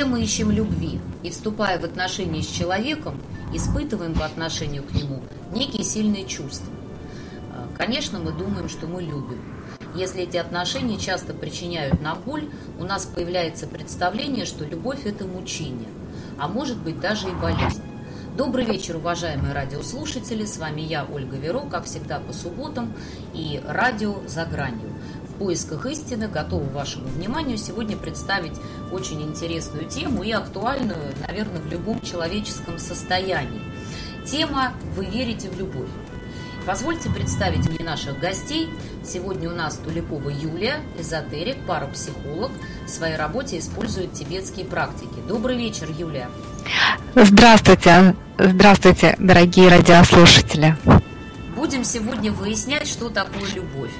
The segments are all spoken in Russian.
Все мы ищем любви и, вступая в отношения с человеком, испытываем по отношению к нему некие сильные чувства. Э, конечно, мы думаем, что мы любим. Если эти отношения часто причиняют нам боль, у нас появляется представление, что любовь – это мучение, а может быть даже и болезнь. Добрый вечер, уважаемые радиослушатели. С вами я, Ольга Веро, как всегда по субботам, и радио «За гранью». В поисках истины готова вашему вниманию сегодня представить очень интересную тему и актуальную, наверное, в любом человеческом состоянии. Тема «Вы верите в любовь». Позвольте представить мне наших гостей. Сегодня у нас Тулипова Юлия, эзотерик, парапсихолог. В своей работе использует тибетские практики. Добрый вечер, Юлия. Здравствуйте, здравствуйте, дорогие радиослушатели. Будем сегодня выяснять, что такое любовь.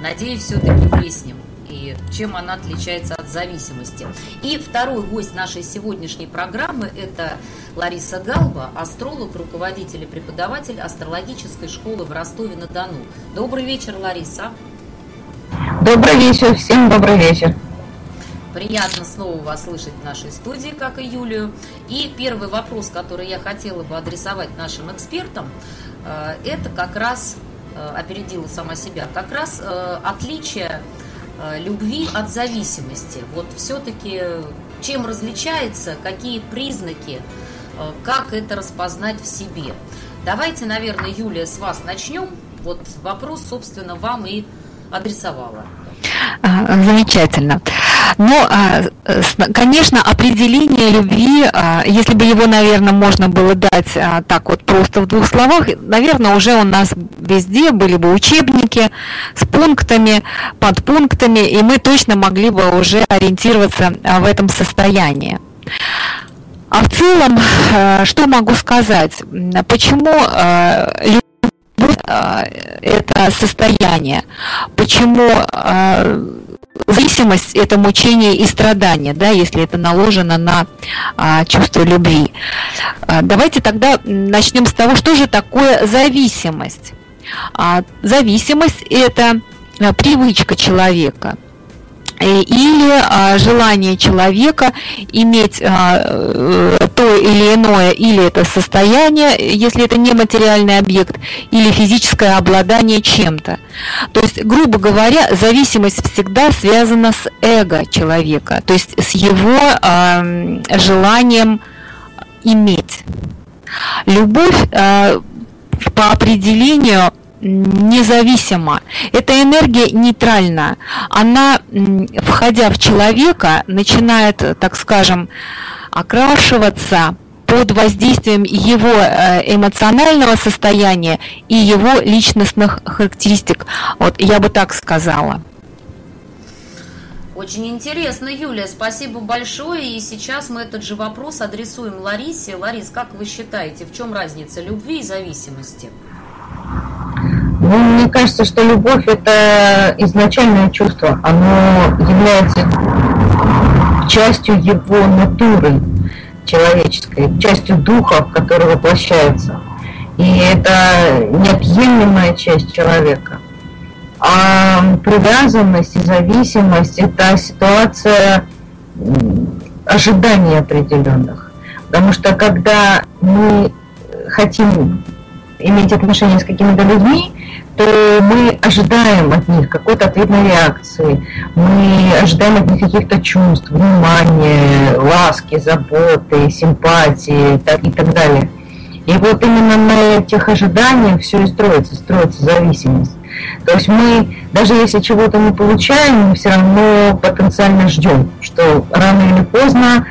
Надеюсь, все-таки выясним и чем она отличается от зависимости. И второй гость нашей сегодняшней программы – это Лариса Галба, астролог, руководитель и преподаватель астрологической школы в Ростове-на-Дону. Добрый вечер, Лариса. Добрый вечер, всем добрый вечер. Приятно снова вас слышать в нашей студии, как и Юлию. И первый вопрос, который я хотела бы адресовать нашим экспертам, э, это как раз, опередила сама себя, как раз э, отличие любви от зависимости. Вот все-таки чем различается, какие признаки Э, как это распознать в себе. Давайте, наверное, Юлия, с вас начнем. Вот вопрос, собственно, вам и адресовала. А, замечательно. Ну, а, конечно, определение любви, а, если бы его, наверное, можно было дать так вот просто в двух словах, наверное, уже у нас везде были бы учебники с пунктами, подпунктами, и мы точно могли бы уже ориентироваться в этом состоянии. А в целом, э, что могу сказать? Почему э, э, это состояние? Почему зависимость это мучение и страдание, да, если это наложено на чувство любви. Давайте тогда начнем с того, что же такое зависимость. Зависимость это привычка человека – Э, или а, желание человека иметь а, э, то или иное, или это состояние, если это не материальный объект, или физическое обладание чем-то. То есть, грубо говоря, зависимость всегда связана с эго человека, то есть с его а, желанием иметь. Любовь по определению независимо. Эта энергия нейтральна. Она, входя в человека, начинает, так скажем, окрашиваться под воздействием его э, эмоционального состояния и его личностных характеристик. Вот я бы так сказала. Очень интересно, Юлия, спасибо большое. И сейчас мы этот же вопрос адресуем Ларисе. Ларис, как вы считаете, в чем разница любви и зависимости? Ну, мне кажется, что любовь – это изначальное чувство. Оно является частью его натуры человеческой, частью духа, который воплощается. И это неотъемлемая часть человека. А привязанность и зависимость – это ситуация ожиданий определенных. Потому что когда мы хотим иметь отношения с какими-то людьми, то мы ожидаем от них какой-то ответной реакции, мы ожидаем от них каких-то чувств, внимания, ласки, заботы, симпатии и так далее. И вот именно на этих ожиданиях все и строится, строится зависимость. То есть мы, даже если чего-то не получаем, мы все равно потенциально ждем, что рано или поздно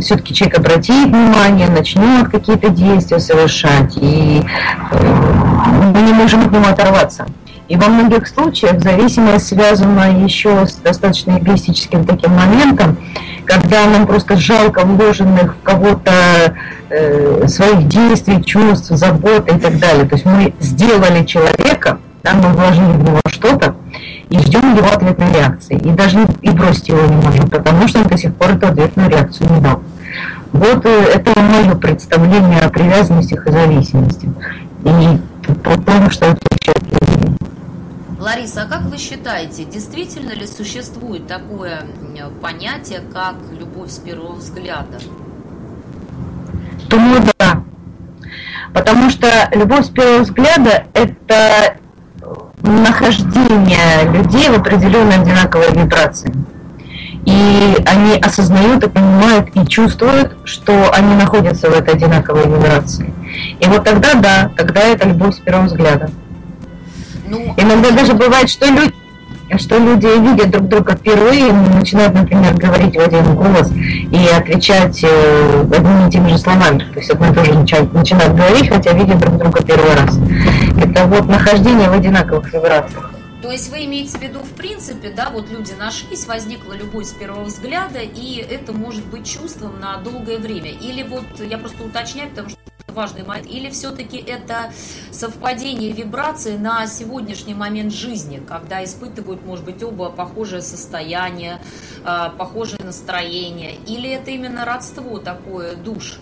все-таки человек обратит внимание, начнет какие-то действия совершать, и э, мы не можем от него оторваться. И во многих случаях зависимость связана еще с достаточно эгоистическим таким моментом, когда нам просто жалко вложенных в кого-то э, своих действий, чувств, заботы и так далее. То есть мы сделали человека, да, мы вложили в него что-то и ждем его ответной реакции. И даже и бросить его не можем, потому что он до сих пор эту ответную реакцию не дал. Вот э, это мое представление о привязанностях и зависимости. И по тому, что отвечает Лариса, а как вы считаете, действительно ли существует такое понятие, как любовь с первого взгляда? Думаю, да. Потому что любовь с первого взгляда – это нахождение людей в определенной одинаковой вибрации. И они осознают и понимают и чувствуют, что они находятся в этой одинаковой вибрации. И вот тогда, да, тогда это любовь с первого взгляда. Ну, Иногда даже бывает, что люди, что люди видят друг друга впервые, начинают, например, говорить в один голос и отвечать э, одними и теми же словами. То есть одно и то же начинают говорить, хотя видят друг друга первый раз. Это вот нахождение в одинаковых вибрациях. То есть вы имеете в виду, в принципе, да, вот люди нашлись, возникла любовь с первого взгляда, и это может быть чувством на долгое время. Или вот, я просто уточняю, потому что важный момент, или все-таки это совпадение вибраций на сегодняшний момент жизни, когда испытывают, может быть, оба похожее состояние, а, похожее настроение, или это именно родство такое душ?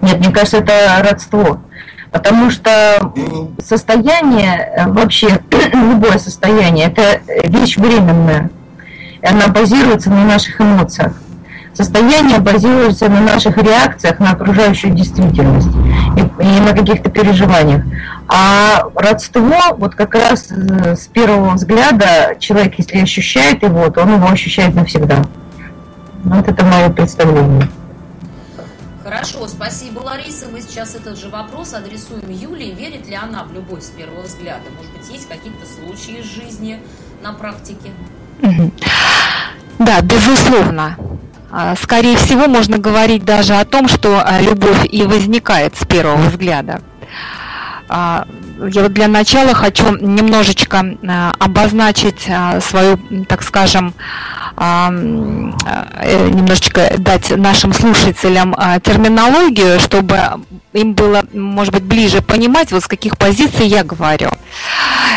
Нет, мне кажется, это родство. Потому что состояние, э, вообще любое состояние, это вещь временная. Она базируется на наших эмоциях. Состояние базируется на наших реакциях на окружающую действительность и, и на каких-то переживаниях. А родство, вот как раз э, с первого взгляда, человек, если ощущает его, то он его ощущает навсегда. Вот это мое представление. Хорошо, спасибо, Лариса. Мы сейчас этот же вопрос адресуем Юлии. Верит ли она в любовь с первого взгляда? Может быть, есть какие-то случаи из жизни на практике? Да, безусловно. А, скорее всего, можно говорить даже о том, что а, любовь и возникает с первого взгляда. А, я вот для начала хочу немножечко обозначить свою, так скажем, немножечко дать нашим слушателям терминологию, чтобы им было, может быть, ближе понимать, вот с каких позиций я говорю.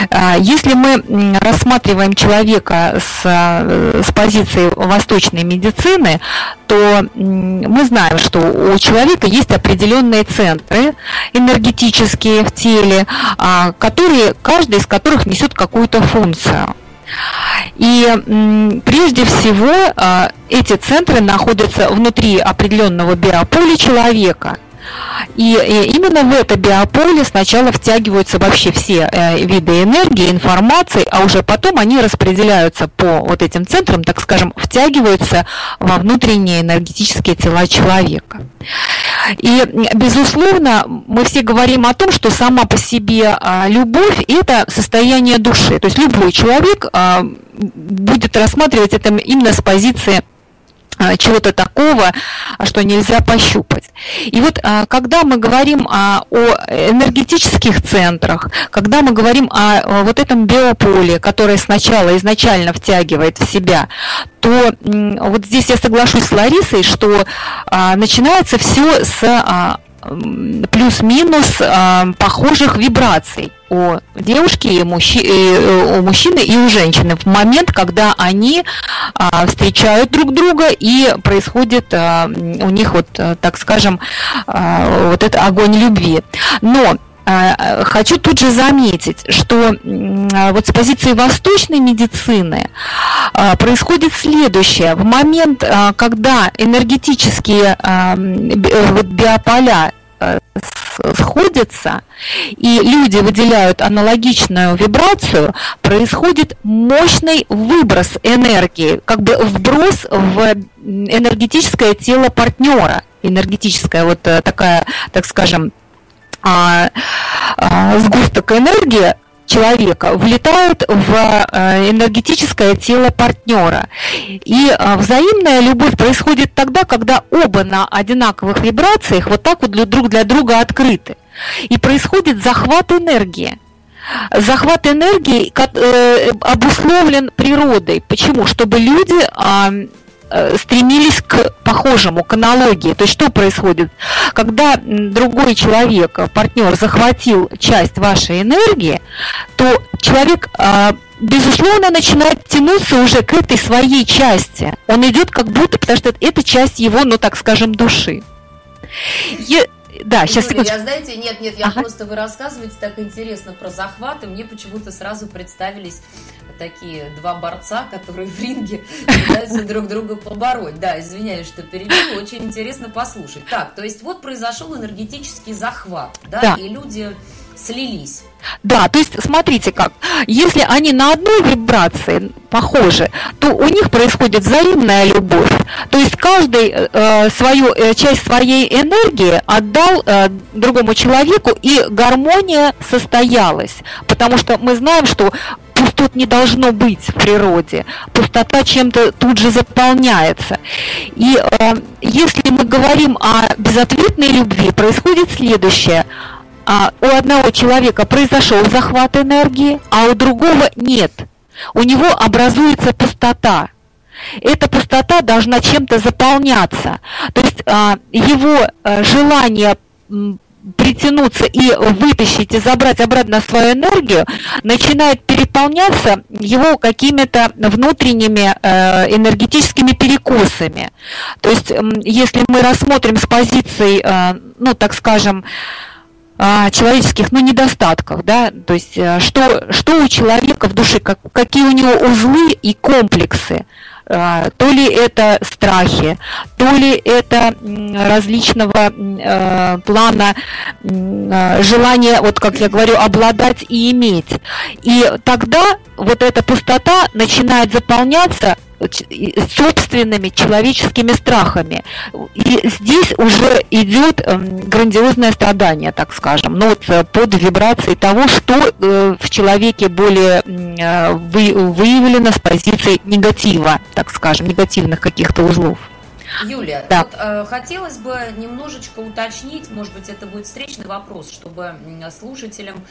А, если мы рассматриваем человека с, э, с позиции восточной медицины, то мы знаем, что у человека есть определенные центры энергетические в теле, а, которые, каждый из которых несет какую-то функцию. И прежде всего а, эти центры находятся внутри определенного биополя человека – и, именно в это биополе сначала втягиваются вообще все э, виды энергии, информации, а уже потом они распределяются по вот этим центрам, так скажем, втягиваются во внутренние энергетические тела человека. И, безусловно, мы все говорим о том, что сама по себе а, любовь – это состояние души. То есть любой человек а, будет рассматривать это именно с позиции чего-то такого, что нельзя пощупать. И вот а, когда мы говорим о энергетических центрах, когда мы говорим о вот этом биополе, которое сначала изначально втягивает в себя, то вот здесь я соглашусь с Ларисой, что а, начинается все с плюс-минус похожих вибраций у девушки, и мужчи, и э, у мужчины и у женщины в момент, когда они а, встречают друг друга и происходит а, у них вот, э, так скажем, а, вот это огонь любви. Но Хочу тут же заметить, что вот с позиции восточной медицины а, происходит следующее. В момент, когда энергетические биополя сходятся, и люди выделяют аналогичную вибрацию, происходит мощный выброс энергии, как бы вброс в энергетическое тело партнера, энергетическая вот э, такая, так скажем, а, а, сгусток энергии, человека влетают в э, энергетическое тело партнера. И э, взаимная любовь происходит тогда, когда оба на одинаковых вибрациях вот так вот друг для друга открыты. И происходит захват энергии. захват энергии э, обусловлен природой. Почему? Чтобы люди э, стремились к похожему, к аналогии. То есть что происходит? Когда другой человек, партнер, захватил часть вашей энергии, то человек безусловно, начинает тянуться уже к этой своей части. Он идет как будто, потому что это часть его, ну так скажем, души. Е... Да, сейчас Юля, я, знаете, нет, нет, я ага. просто вы рассказываете так интересно про захват, и мне почему-то сразу представились такие два борца, которые в ринге пытаются друг друга побороть. Да, извиняюсь, что перебил, очень интересно послушать. Так, то есть вот произошел энергетический захват, да, да. и люди слились. Да, то есть смотрите как, если они на одной вибрации похожи, то у них происходит взаимная любовь. То есть каждый э, свою э, часть своей энергии отдал э, другому человеку, и гармония состоялась. Потому что мы знаем, что пустот не должно быть в природе. Пустота чем-то тут же заполняется. И э, если мы говорим о безответной любви, происходит следующее – а, у одного человека произошел захват энергии, а у другого нет. У него образуется пустота. Эта пустота должна чем-то заполняться. То есть а, его а, желание притянуться и вытащить и забрать обратно свою энергию, начинает переполняться его какими-то внутренними э, энергетическими перекосами. То есть, если мы рассмотрим с позиции, э, ну, так скажем, а, человеческих ну, недостатков, да, то есть э, что, что у человека в душе, как, какие у него узлы и комплексы, то ли это страхи, то ли это различного э, плана э, желания, вот как я говорю, обладать и иметь. И тогда вот эта пустота начинает заполняться собственными человеческими страхами. И здесь уже идет эм, грандиозное страдание, так скажем, ну вот э, под вибрацией того, что э, в человеке более э, выявлено с позиции негатива, так скажем, негативных каких-то узлов. Юля, да. вот, э, хотелось бы немножечко уточнить, может быть, это будет встречный вопрос, чтобы слушателям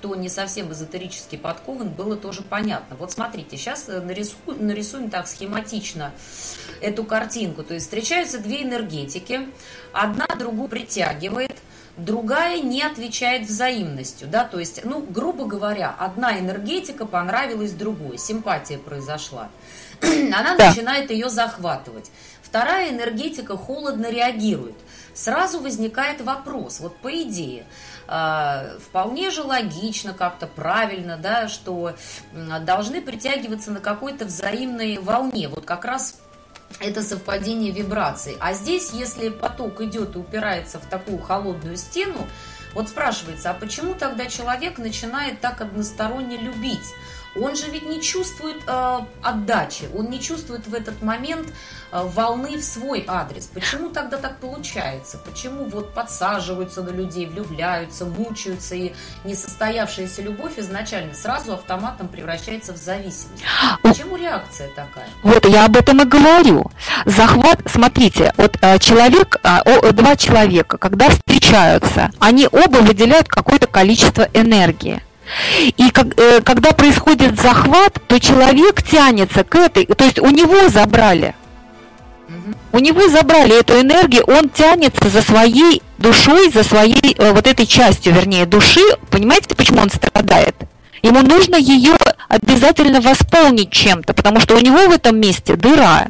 кто не совсем эзотерически подкован, было тоже понятно. Вот смотрите, сейчас э, нарисуем, нарисуем так схематично эту картинку. То есть встречаются две энергетики, одна другую притягивает, другая не отвечает взаимностью, да, то есть, ну, грубо говоря, одна энергетика понравилась другой, симпатия произошла. Она да. начинает ее захватывать. Вторая энергетика холодно реагирует. Сразу возникает вопрос, вот по идее, вполне же логично, как-то правильно, да, что должны притягиваться на какой-то взаимной волне. Вот как раз это совпадение вибраций. А здесь, если поток идет и упирается в такую холодную стену, вот спрашивается, а почему тогда человек начинает так односторонне любить? Он же ведь не чувствует э, отдачи, он не чувствует в этот момент э, волны в свой адрес. Почему тогда так получается? Почему вот подсаживаются на людей, влюбляются, мучаются, и несостоявшаяся любовь изначально сразу автоматом превращается в зависимость? Почему реакция такая? Вот я об этом и говорю. Захват, смотрите, вот э, человек, э, два человека, когда встречаются, они оба выделяют какое-то количество энергии. И как, э, когда происходит захват, то человек тянется к этой, то есть у него забрали. У него забрали эту энергию, он тянется за своей душой, за своей э, вот этой частью, вернее, души. Понимаете, почему он страдает? Ему нужно ее обязательно восполнить чем-то, потому что у него в этом месте дыра.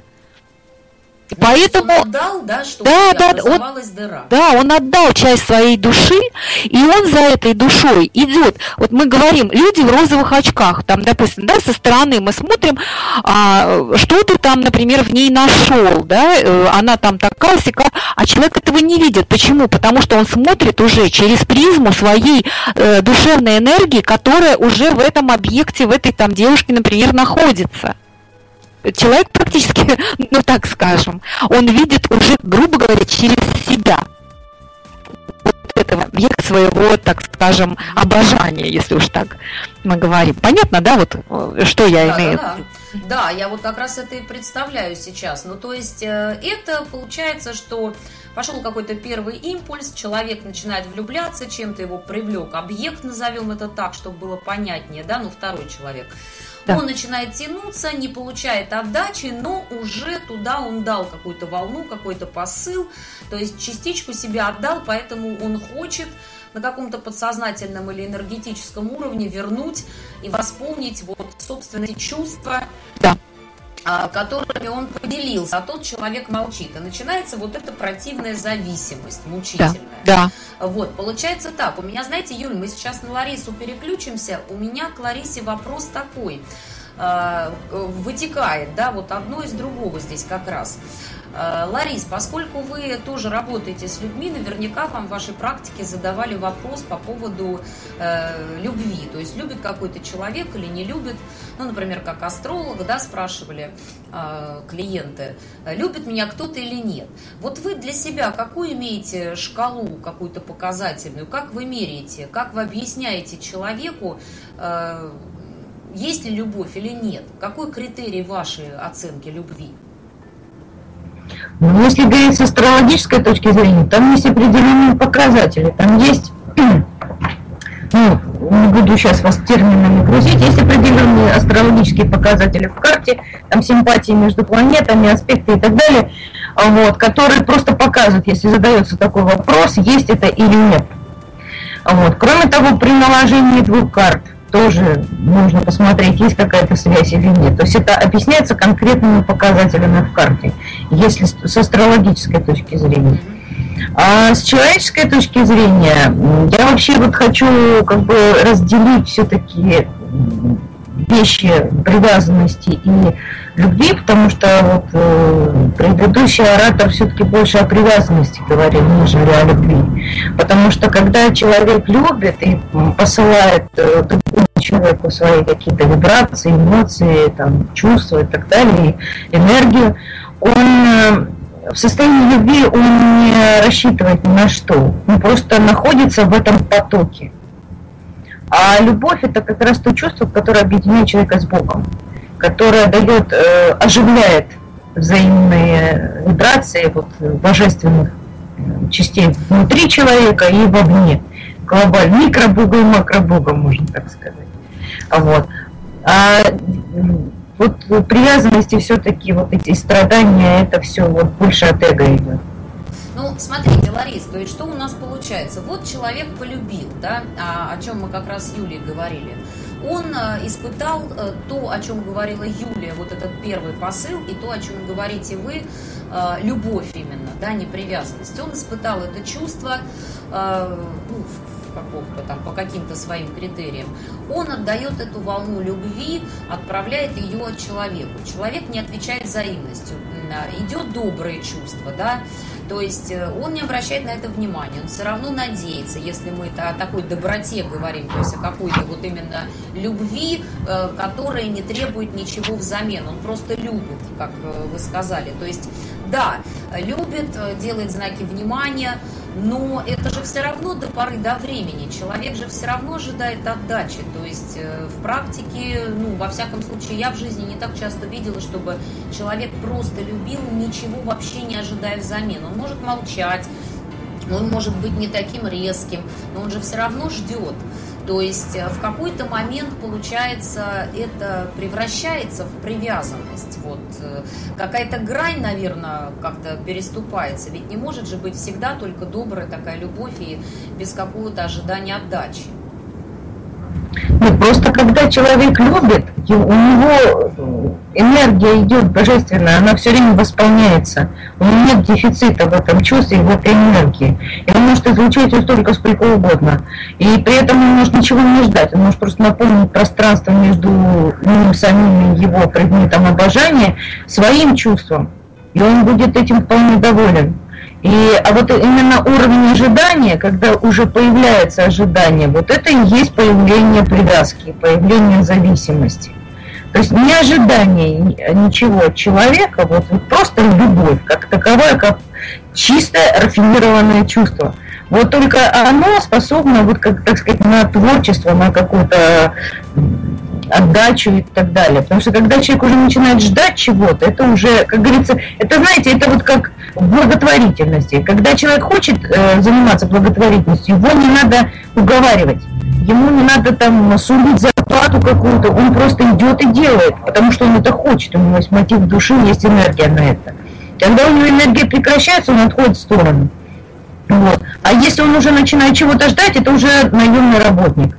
Поэтому он отдал, да, что да, да, он, дыра. Да, он отдал часть своей души, и он за этой душой идет. Вот мы говорим, люди в розовых очках, там, допустим, да, со стороны мы смотрим, а, что ты там, например, в ней нашел, да, э, она там такая сякая, а человек этого не видит. Почему? Потому что он смотрит уже через призму своей э, душевной энергии, которая уже в этом объекте, в этой там девушке, например, находится человек практически, ну так скажем, он видит уже, грубо говоря, через себя. Вот этого, объект своего, так скажем, обожания, если уж так мы говорим. Понятно, да, вот э, что я да, имею? Да, да. да, я вот как раз это и представляю сейчас. Ну, то есть э, это получается, что пошел какой-то первый импульс, человек начинает влюбляться, чем-то его привлек объект, назовем это так, чтобы было понятнее, да, ну, второй человек. Да. Он начинает тянуться, не получает отдачи, но уже туда он дал какую-то волну, какой-то посыл, то есть частичку себя отдал, поэтому он хочет на каком-то подсознательном или энергетическом уровне вернуть и восполнить вот собственные чувства, да. А, которыми он поделился, а тот человек молчит. И начинается вот эта противная зависимость, мучительная. Да, да. Вот, получается так. У меня, знаете, Юль, мы сейчас на Ларису переключимся. У меня к Ларисе вопрос такой вытекает, да, вот одно из другого здесь как раз. Э, Ларис, поскольку вы тоже работаете с людьми, наверняка вам в вашей практике задавали вопрос по поводу э, любви. То есть любит какой-то человек или не любит. Ну, например, как астролог, да, спрашивали э, клиенты, любит меня кто-то или нет. Вот вы для себя какую имеете шкалу какую-то показательную? Как вы меряете? Как вы объясняете человеку, э, есть ли любовь или нет? Какой критерий вашей оценки любви? Ну, если говорить с астрологической точки зрения, там есть определенные показатели, там есть, ну, не буду сейчас вас терминами грузить, есть определенные астрологические показатели в карте, там симпатии между планетами, аспекты и так далее, вот, которые просто показывают, если задается такой вопрос, есть это или нет. Вот. Кроме того, при наложении двух карт – тоже нужно посмотреть, есть какая-то связь или нет. То есть это объясняется конкретными показателями в карте, если с астрологической точки зрения. А с человеческой точки зрения, я вообще вот хочу как бы разделить все-таки вещи привязанности и любви, потому что вот э, предыдущий оратор все-таки больше о привязанности говорил, нежели о любви. Потому что когда человек любит и посылает э, другому человеку свои какие-то вибрации, эмоции, там, чувства и так далее, энергию, он э, в состоянии любви он не рассчитывает ни на что, он просто находится в этом потоке. А любовь это как раз то чувство, которое объединяет человека с Богом, которое дает, э, оживляет взаимные вибрации вот, божественных э, частей внутри человека и вовне. Глобально, микробога и макробога, можно так сказать. Вот. А вот привязанности все-таки, вот эти страдания, это все вот больше от эго идет. Ну, смотрите, Ларис, то есть что у нас получается? Вот человек полюбил, да, о, о чем мы как раз с Юлей говорили. Он э, испытал э, то, о чем говорила Юлия, вот этот первый посыл, и то, о чем говорите вы, э, любовь именно, да, не привязанность. Он испытал это чувство ну, какого-то там, по каким-то своим критериям, он отдает эту волну любви, отправляет ее человеку. Человек не отвечает взаимностью, идет доброе чувство, да, то есть э, он не обращает на это внимания, он все равно надеется, если мы это о такой доброте говорим, то есть о какой-то вот именно любви, э, которая не требует ничего взамен, он просто любит, как э, вы сказали. То есть, да, любит, делает знаки внимания, но это же все равно до поры до времени. Человек же все равно ожидает отдачи. То есть э, в практике, ну, во всяком случае, я в жизни не так часто видела, чтобы человек просто любил, ничего вообще не ожидая взамен. Он может молчать, он может быть не таким резким, но он же все равно ждет. То есть э, в какой-то момент, получается, это превращается в привязанность. Вот э, какая-то грань, наверное, как-то переступается. Ведь не может же быть всегда только добрая такая любовь и без какого-то ожидания отдачи. Ну, просто когда человек любит, у него энергия идет божественная, она все время восполняется. У него нет дефицита в этом чувстве, в этой энергии. И может излучать ее столько, сколько угодно. И при этом он может ничего не ждать. Он может просто наполнить пространство между ним самим и его предметом обожания своим чувством. И он будет этим вполне доволен. И, а вот именно уровень ожидания, когда уже появляется ожидание, вот это и есть появление привязки, появление зависимости. То есть не ожидание ничего от человека, вот, вот просто любовь, как таковая, как чистое рафинированное чувство. Вот только оно способно, вот как, так сказать, на творчество, на какую-то отдачу и так далее. Потому что когда человек уже начинает ждать чего-то, это уже, как говорится, это, знаете, это вот как в благотворительности. Когда человек хочет э, заниматься благотворительностью, его не надо уговаривать. Ему не надо там сулить зарплату какую-то, он просто идет и делает, потому что он это хочет, у него есть мотив души, есть энергия на это. Когда у него энергия прекращается, он отходит в сторону. Вот. А если он уже начинает чего-то ждать, это уже наемный работник.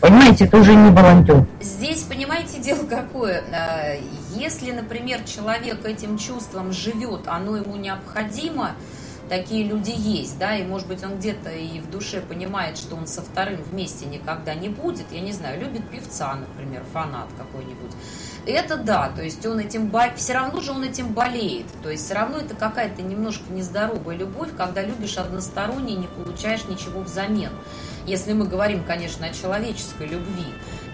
Понимаете, это уже не волонтер. Здесь, понимаете, дело какое? А, если, например, человек этим чувством живет, оно ему необходимо, такие люди есть, да, и, может быть, он где-то и в душе понимает, что он со вторым вместе никогда не будет, я не знаю, любит певца, например, фанат какой-нибудь, это да, то есть он этим, все равно же он этим болеет, то есть все равно это какая-то немножко нездоровая любовь, когда любишь односторонне и не получаешь ничего взамен. Если мы говорим, конечно, о человеческой любви,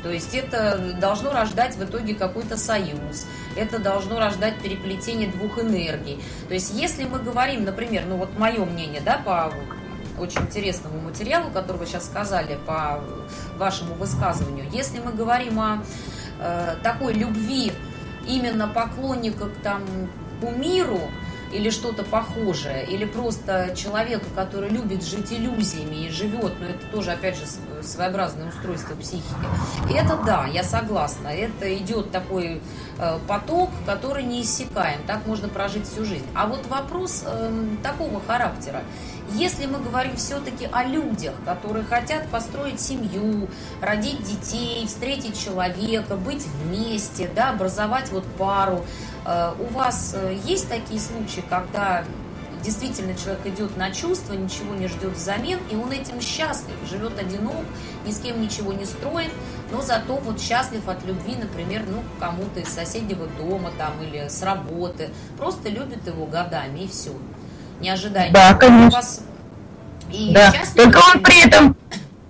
то есть это должно рождать в итоге какой-то союз, это должно рождать переплетение двух энергий. То есть если мы говорим, например, ну вот мое мнение, да, по очень интересному материалу, который вы сейчас сказали, по вашему высказыванию, если мы говорим о э, такой любви именно поклонника к там кумиру или что-то похожее, или просто человека, который любит жить иллюзиями и живет, но это тоже, опять же, своеобразное устройство психики. Это да, я согласна, это идет такой э, поток, который не иссякаем, так можно прожить всю жизнь. А вот вопрос э, такого характера, если мы говорим все-таки о людях, которые хотят построить семью, родить детей, встретить человека, быть вместе, да, образовать вот пару, э, у вас э, есть такие случаи, когда действительно человек идет на чувства, ничего не ждет взамен, и он этим счастлив, живет одинок, ни с кем ничего не строит, но зато вот счастлив от любви, например, ну, кому-то из соседнего дома там или с работы, просто любит его годами и все не ожидая да, конечно. вас. И да. Только он при этом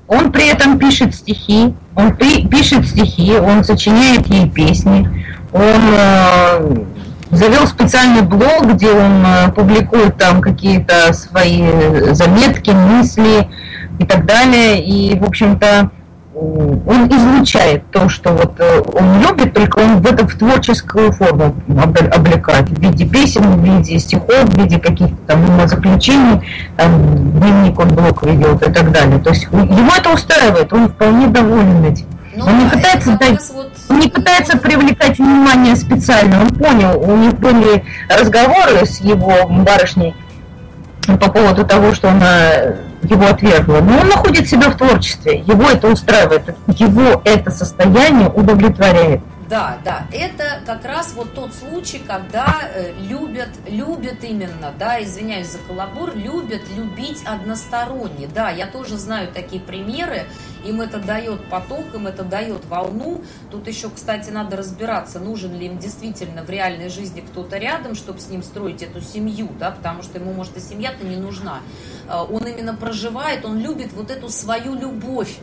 он при этом пишет стихи, он пишет стихи, он сочиняет ей песни, он э, завел специальный блог, где он э, публикует там какие-то свои заметки, мысли и так далее. И, в общем-то, он излучает то, что вот э, он любит, только он в это в творческую форму облекает, в виде песен, в виде стихов, в виде каких-то там заключений, там, дневник он блок ведет и так далее. То есть его это устраивает, он вполне доволен этим. Ну, он не пытается, дать, вот... он не пытается привлекать внимание специально, он понял, у них были разговоры с его барышней по поводу того, что она его отвергла. Но он находит себя в творчестве, его это устраивает, его это состояние удовлетворяет. Да, да, это как раз вот тот случай, когда э, любят, любят именно, да, извиняюсь за каламбур, любят любить односторонне. Да, я тоже знаю такие примеры, им это дает поток, им это дает волну. Тут еще, кстати, надо разбираться, нужен ли им действительно в реальной жизни кто-то рядом, чтобы с ним строить эту семью, да, потому что ему, может, и семья-то не нужна. Э, он именно проживает, он любит вот эту свою любовь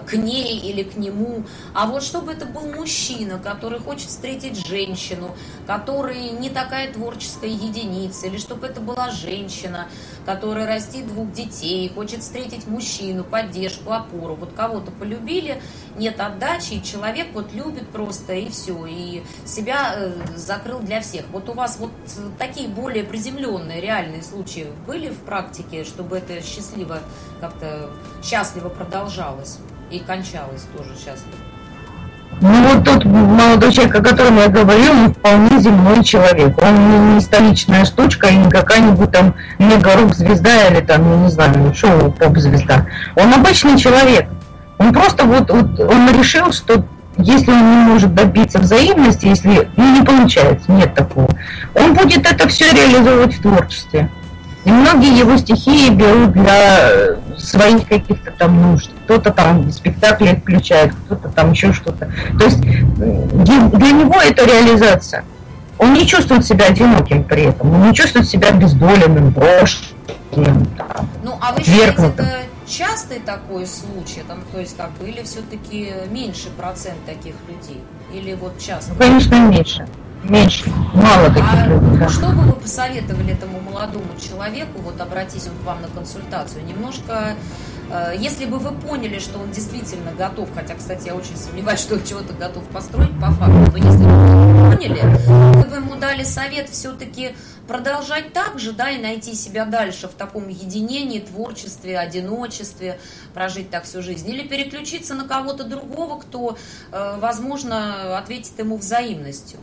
к ней или к нему, а вот чтобы это был мужчина, который хочет встретить женщину, который не такая творческая единица, или чтобы это была женщина, которая растит двух детей, хочет встретить мужчину, поддержку, опору. Вот кого-то полюбили, нет отдачи, и человек вот любит просто и все, и себя э, закрыл для всех. Вот у вас вот такие более приземленные реальные случаи были в практике, чтобы это счастливо, как-то счастливо продолжалось? И кончалась тоже счастливо. Ну вот тот молодой человек, о котором я говорил, он вполне земной человек. Он не столичная штучка и не какая-нибудь там мега-рок-звезда или там, ну, не знаю, шоу-поп-звезда. Он обычный человек. Он просто вот, вот он решил, что если он не может добиться взаимности, если ну, не получается, нет такого, он будет это все реализовывать в творчестве. И многие его стихи берут для своих каких-то там нужд. Кто-то там спектакли включает, кто-то там еще что-то. То есть для него это реализация. Он не чувствует себя одиноким при этом, он не чувствует себя бездоленным, брошенным. Ну, а вы считаете, это частый такой случай, там, то есть как бы, или все-таки меньше процент таких людей? Или вот часто? Ну, конечно, меньше. Меньше, мало таких а людей. Что бы вы посоветовали этому молодому человеку, вот обратись он к вам на консультацию, немножко если бы вы поняли, что он действительно готов, хотя, кстати, я очень сомневаюсь, что он чего-то готов построить по факту, то если бы вы поняли, вы бы ему дали совет все-таки продолжать так же, да, и найти себя дальше в таком единении, творчестве, одиночестве, прожить так всю жизнь, или переключиться на кого-то другого, кто, э, возможно, ответит ему взаимностью.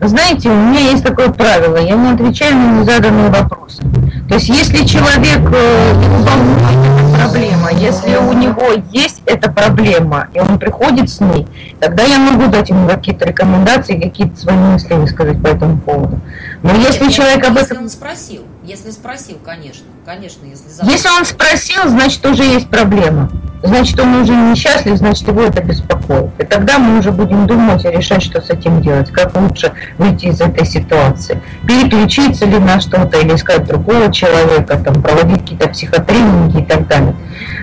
Знаете, у меня есть такое правило, я не отвечаю на незаданные вопросы. То есть если человек э, волнует проблема, если у него есть эта проблема, и он приходит с ней, тогда я могу дать ему какие-то рекомендации, какие-то свои мысли сказать по этому поводу. Но Нет, если человек об этом... Если он спросил, если спросил, конечно, конечно, если задал. Если он спросил, значит уже есть проблема значит, он уже несчастлив, значит, его это беспокоит. И тогда мы уже будем думать и решать, что с этим делать, как лучше выйти из этой ситуации. Переключиться ли на что-то, или искать другого человека, там, проводить какие-то психотренинги и так далее.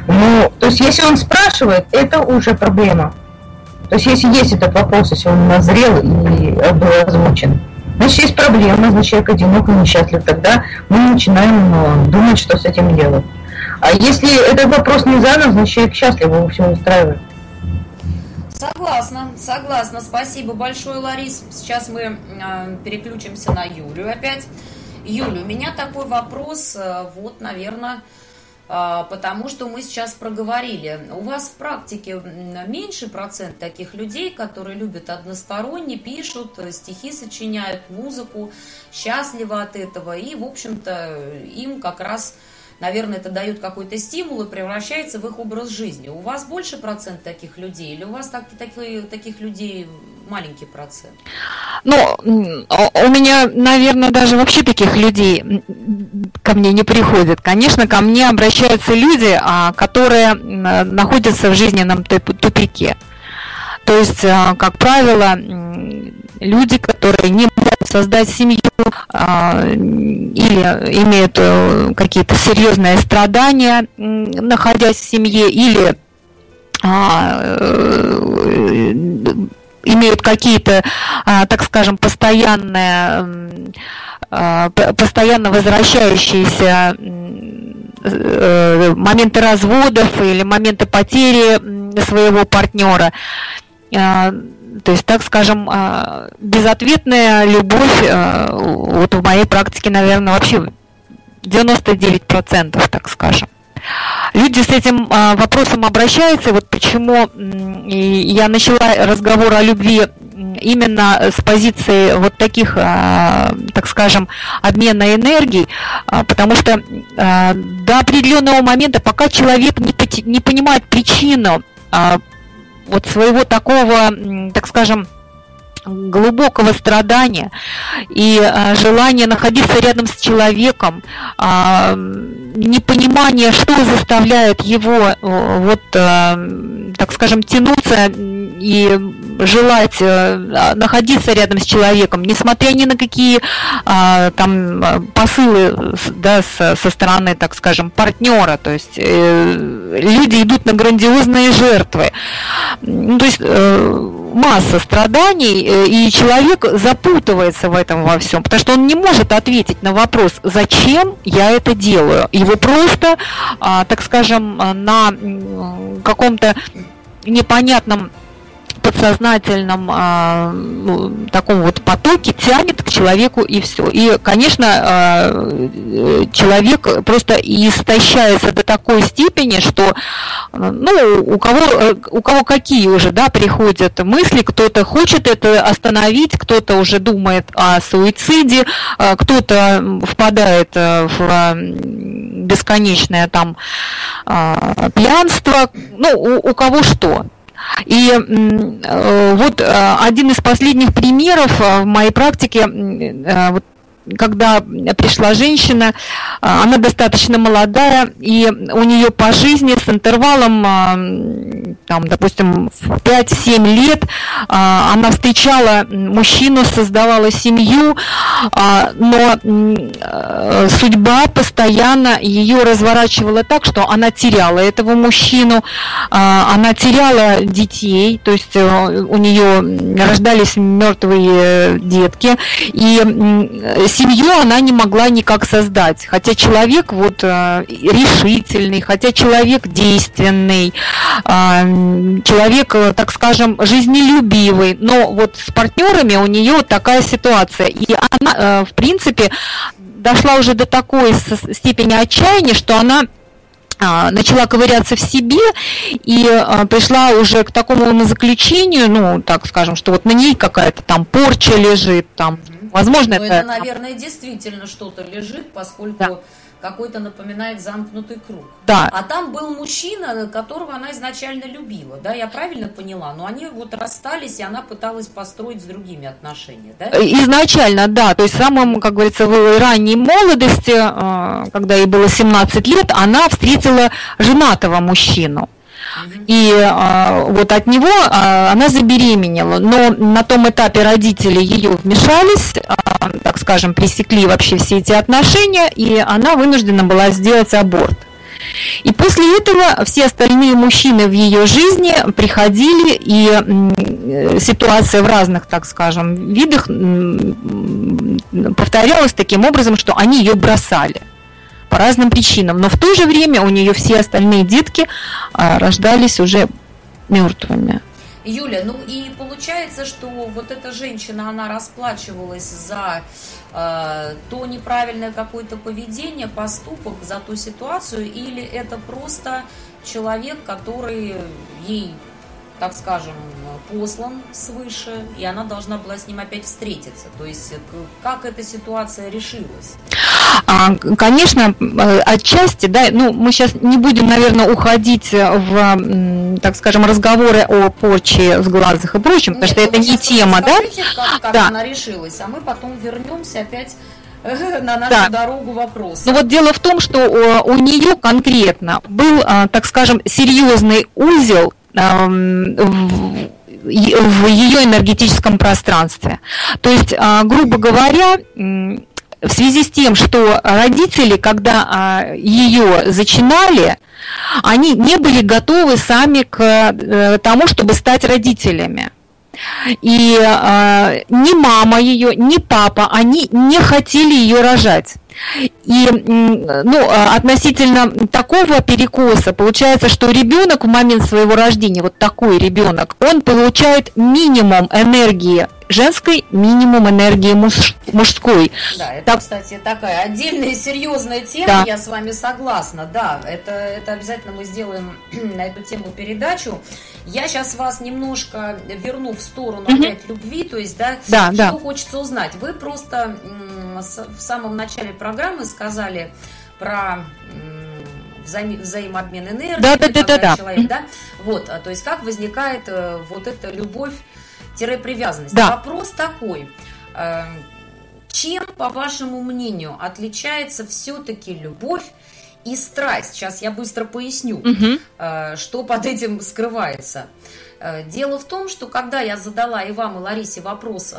Ну, то есть, если он спрашивает, это уже проблема. То есть, если есть этот вопрос, если он назрел и был озвучен, значит, есть проблема, значит, человек одинок и несчастлив, тогда мы начинаем ну, думать, что с этим делать. А если этот вопрос не задан, значит человек счастлив, его все устраивает. Согласна, согласна. Спасибо большое, Ларис. Сейчас мы э, переключимся на Юлю опять. Юля, у меня такой вопрос, э, вот, наверное, э, потому что мы сейчас проговорили. У вас в практике меньше процент таких людей, которые любят односторонне, пишут, стихи сочиняют, музыку, счастливы от этого, и, в общем-то, им как раз наверное, это дает какой-то стимул и превращается в их образ жизни. У вас больше процент таких людей или у вас так, таких, таких людей маленький процент? Ну, у меня, наверное, даже вообще таких людей ко мне не приходят. Конечно, ко мне обращаются люди, а, которые находятся в жизненном тупике. То есть, а, как правило, люди, которые не могут создать семью а, или имеют э, какие-то серьезные страдания, находясь в семье, или а, э, имеют какие-то, так скажем, постоянные, постоянно возвращающиеся э, моменты разводов или моменты потери своего партнера. А, то есть, так скажем, а, безответная любовь, а, вот в моей практике, наверное, вообще 99%, так скажем. Люди с этим вопросом обращаются, вот почему я начала разговор о любви именно с позиции вот таких, так скажем, обмена энергий, потому что до определенного момента, пока человек не понимает причину вот своего такого, так скажем, глубокого страдания и а, желание находиться рядом с человеком, а, непонимание, что заставляет его вот, а, так скажем, тянуться и желать а, находиться рядом с человеком, несмотря ни на какие а, там посылы да, со, со стороны, так скажем, партнера, то есть э, люди идут на грандиозные жертвы. Ну, то есть э, масса страданий, э, и человек запутывается в этом во всем, потому что он не может ответить на вопрос, зачем я это делаю. Его просто, а, так скажем, на каком-то непонятном подсознательном а, ну, таком вот потоке тянет к человеку и все. И, конечно, а, человек просто истощается до такой степени, что ну, у кого, у кого какие уже да, приходят мысли, кто-то хочет это остановить, кто-то уже думает о суициде, а, кто-то впадает в а, бесконечное там пьянство, ну, у, у кого что. И э, вот э, один из последних примеров э, в моей практике, вот когда пришла женщина, а, она достаточно молодая, и у нее по жизни с интервалом, а, там, допустим, в 5-7 лет а, она встречала мужчину, создавала семью, но судьба постоянно ее разворачивала так, что она теряла этого мужчину, она теряла детей, то есть э, у нее рождались мертвые детки, и семью она не могла никак создать, хотя человек вот э, решительный, хотя человек действенный, а, человек, э, так скажем, жизнелюбивый, но вот с партнерами у нее такая ситуация, и она, э, в принципе, дошла уже до такой степени отчаяния, что она начала ковыряться в себе и а, пришла уже к такому заключению, ну, так скажем, что вот на ней какая-то там порча лежит, там, возможно, Но это... это, наверное, действительно что-то лежит, поскольку да какой-то напоминает замкнутый круг. Да. А там был мужчина, которого она изначально любила, да, я правильно поняла? Но они вот расстались, и она пыталась построить с другими отношения, да? Изначально, да, то есть в самом, как говорится, в ранней молодости, а, когда ей было 17 лет, она встретила женатого мужчину. И а, вот от него а, она забеременела. Но на том этапе родители ее вмешались, а, так скажем, пресекли вообще все эти отношения, и она вынуждена была сделать аборт. И после этого все остальные мужчины в ее жизни приходили, и ситуация в разных, так скажем, видах повторялась таким образом, что они ее бросали по разным причинам. Но в то же время у нее все остальные детки а, рождались уже мертвыми. Юля, ну и получается, что вот эта женщина, она расплачивалась за э, то неправильное какое-то поведение, поступок, за ту ситуацию, или это просто человек, который ей так скажем, послан свыше, и она должна была с ним опять встретиться. То есть как эта ситуация решилась? А, конечно, э, отчасти, да, ну, мы сейчас не будем, наверное, уходить в, так скажем, разговоры о порче с глазах и прочем, потому что это не тема, да? Как, как да. она решилась, а мы потом вернемся опять э, на нашу да. дорогу вопрос. Ну вот дело в том, что у, у нее конкретно был, так скажем, серьезный узел в в ее энергетическом пространстве. То есть, грубо говоря, в связи с тем, что родители, когда а, ее зачинали, они не были готовы сами к э, тому, чтобы стать родителями. И э, ни мама ее, ни папа, они не хотели ее рожать. И ну, а, относительно такого перекоса получается, что ребенок в момент своего рождения, вот такой ребенок, он получает минимум энергии женской, минимум энергии муж, мужской. Да, это, так... кстати, такая отдельная серьезная тема, да. я с вами согласна. Да, это, это обязательно мы сделаем на эту тему передачу. Я сейчас вас немножко верну в сторону угу. опять любви, то есть, да, да что да. хочется узнать. Вы просто в самом начале программы сказали про вза взаимообмен энергией, да, да, да, да, человек, да. да, вот, а, то есть как возникает э, вот эта любовь-привязанность. Да. Вопрос такой, э, чем, по вашему мнению, отличается все-таки любовь и страсть? Сейчас я быстро поясню, угу. что под этим скрывается. Дело в том, что когда я задала и вам, и Ларисе вопрос,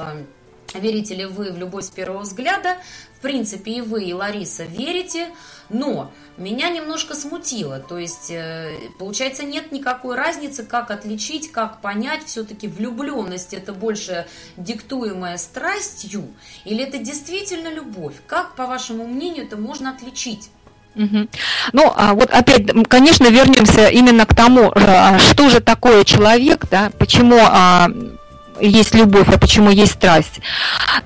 верите ли вы в любовь с первого взгляда, в принципе, и вы, и Лариса верите, но меня немножко смутило. То есть, э, получается, нет никакой разницы, как отличить, как понять, все-таки влюбленность это больше диктуемая страстью, или это действительно любовь? Как, по вашему мнению, это можно отличить? Ну, а вот опять, конечно, вернемся именно к тому, э, что же такое человек, да, почему а, есть любовь, а почему есть страсть.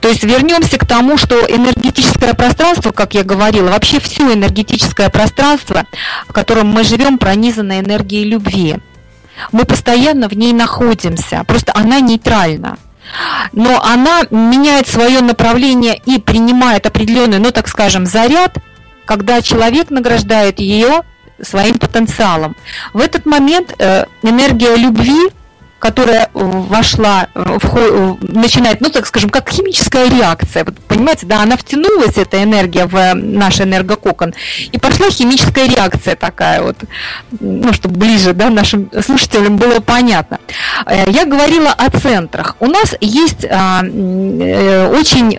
То есть вернемся к тому, что энергетическое пространство, как я говорила, вообще все энергетическое пространство, в котором мы живем, пронизано энергией любви. Мы постоянно в ней находимся, просто она нейтральна. Но она меняет свое направление и принимает определенный, ну так скажем, заряд, когда человек награждает ее своим потенциалом. В этот момент э, энергия любви которая вошла, в, начинает, ну так скажем, как химическая реакция. Вот, понимаете, да, она втянулась, эта энергия, в наш энергококон, и пошла химическая реакция такая вот, ну, чтобы ближе, да, нашим слушателям было понятно. Я говорила о центрах. У нас есть а, очень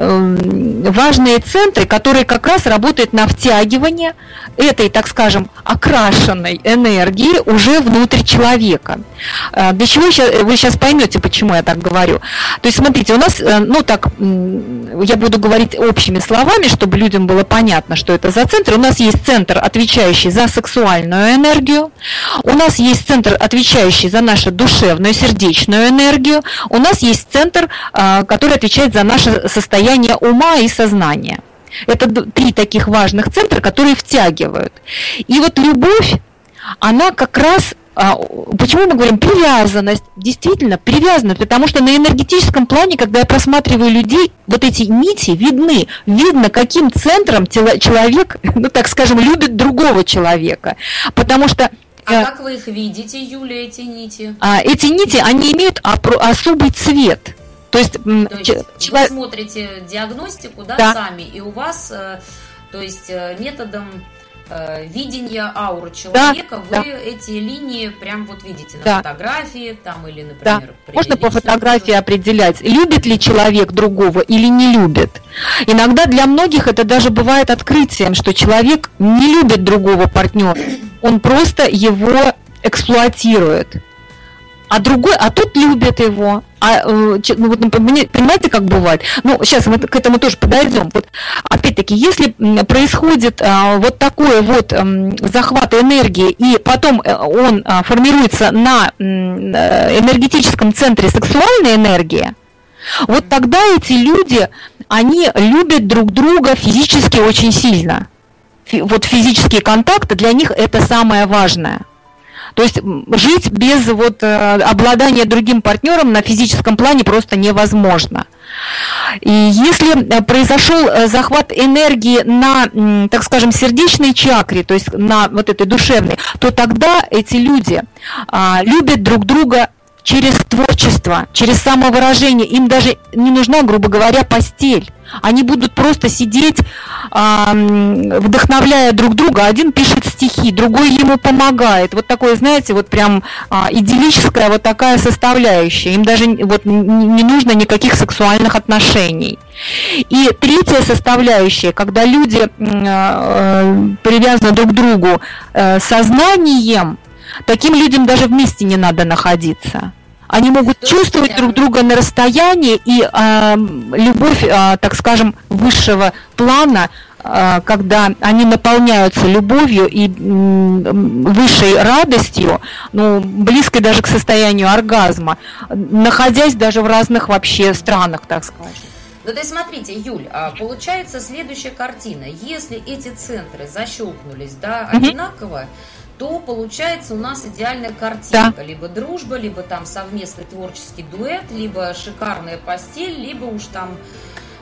важные центры, которые как раз работают на втягивание этой, так скажем, окрашенной энергии уже внутрь человека. Для чего вы сейчас поймете, почему я так говорю. То есть, смотрите, у нас, э, ну так, я буду говорить общими словами, чтобы людям было понятно, что это за центр. У нас есть центр, отвечающий за сексуальную энергию. У нас есть центр, отвечающий за нашу душевную, сердечную энергию. У нас есть центр, а, который отвечает за наше состояние ума и сознания. Это три таких важных центра, которые втягивают. И вот любовь, она как раз почему мы говорим привязанность? Действительно, привязанность, потому что на энергетическом плане, когда я просматриваю людей, вот эти нити видны. Видно, каким центром человек, ну так скажем, любит другого человека. Потому что а э, как вы их видите, Юля, эти нити? А, эти нити, они имеют особый цвет. То есть, то есть человек... вы смотрите диагностику, да, да, сами, и у вас, э, то есть э, методом э, видения ауры человека, да, вы да. эти линии прям вот видите на да. фотографии там или, например, да. Можно по фотографии определять, любит ли человек другого или не любит. Иногда для многих это даже бывает открытием, что человек не любит другого партнера, он просто его эксплуатирует а другой, а тут любят его. А, э, ну, вот, понимаете, как бывает? Ну, сейчас мы к этому тоже подойдем. Вот, опять-таки, если происходит а, вот такой вот а, захват энергии, и потом э, он а, формируется на а, энергетическом центре сексуальной энергии, вот тогда эти люди, они любят друг друга физически очень сильно. Вот физические контакты для них это самое важное. То есть жить без вот э, обладания другим партнером на физическом плане просто невозможно. И если э, произошел э, захват энергии на, так скажем, сердечной чакре, то есть на вот этой душевной, то тогда эти люди а, любят друг друга через творчество, через самовыражение. Им даже не нужна, грубо говоря, постель. Они будут просто сидеть, вдохновляя друг друга. Один пишет стихи, другой ему помогает. Вот такое, знаете, вот прям а, идиллическая вот такая составляющая. Им даже вот не нужно никаких сексуальных отношений. И третья составляющая, когда люди а, э, привязаны друг к другу э, сознанием, таким людям даже вместе не надо находиться. Они могут чувствовать друг друга на расстоянии, и э, любовь, э, так скажем, высшего плана, э, когда они наполняются любовью и э, высшей радостью, ну, близкой даже к состоянию оргазма, находясь даже в разных вообще странах, так скажем. Ну, то есть, смотрите, Юль, получается следующая картина. Если эти центры защелкнулись, да, одинаково, mm-hmm то получается у нас идеальная картинка. Да. Либо дружба, либо там совместный творческий дуэт, либо шикарная постель, либо уж там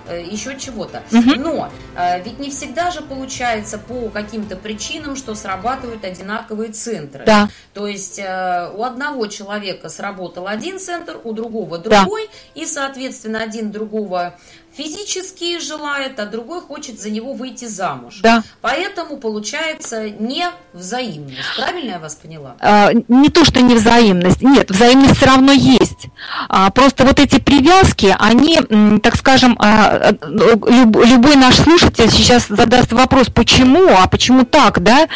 э, еще чего-то. Угу. Но э, ведь не всегда же получается по каким-то причинам, что срабатывают одинаковые центры. Да. То есть э, у одного человека сработал один центр, у другого другой, да. и, соответственно, один другого физически желает, а другой хочет за него выйти замуж. Да. Поэтому получается не взаимность. Правильно я вас поняла? А, не то, что не взаимность. Нет, взаимность все равно есть. А, просто вот эти привязки, они, так скажем, а, люб, любой наш слушатель сейчас задаст вопрос, почему, а почему так, да?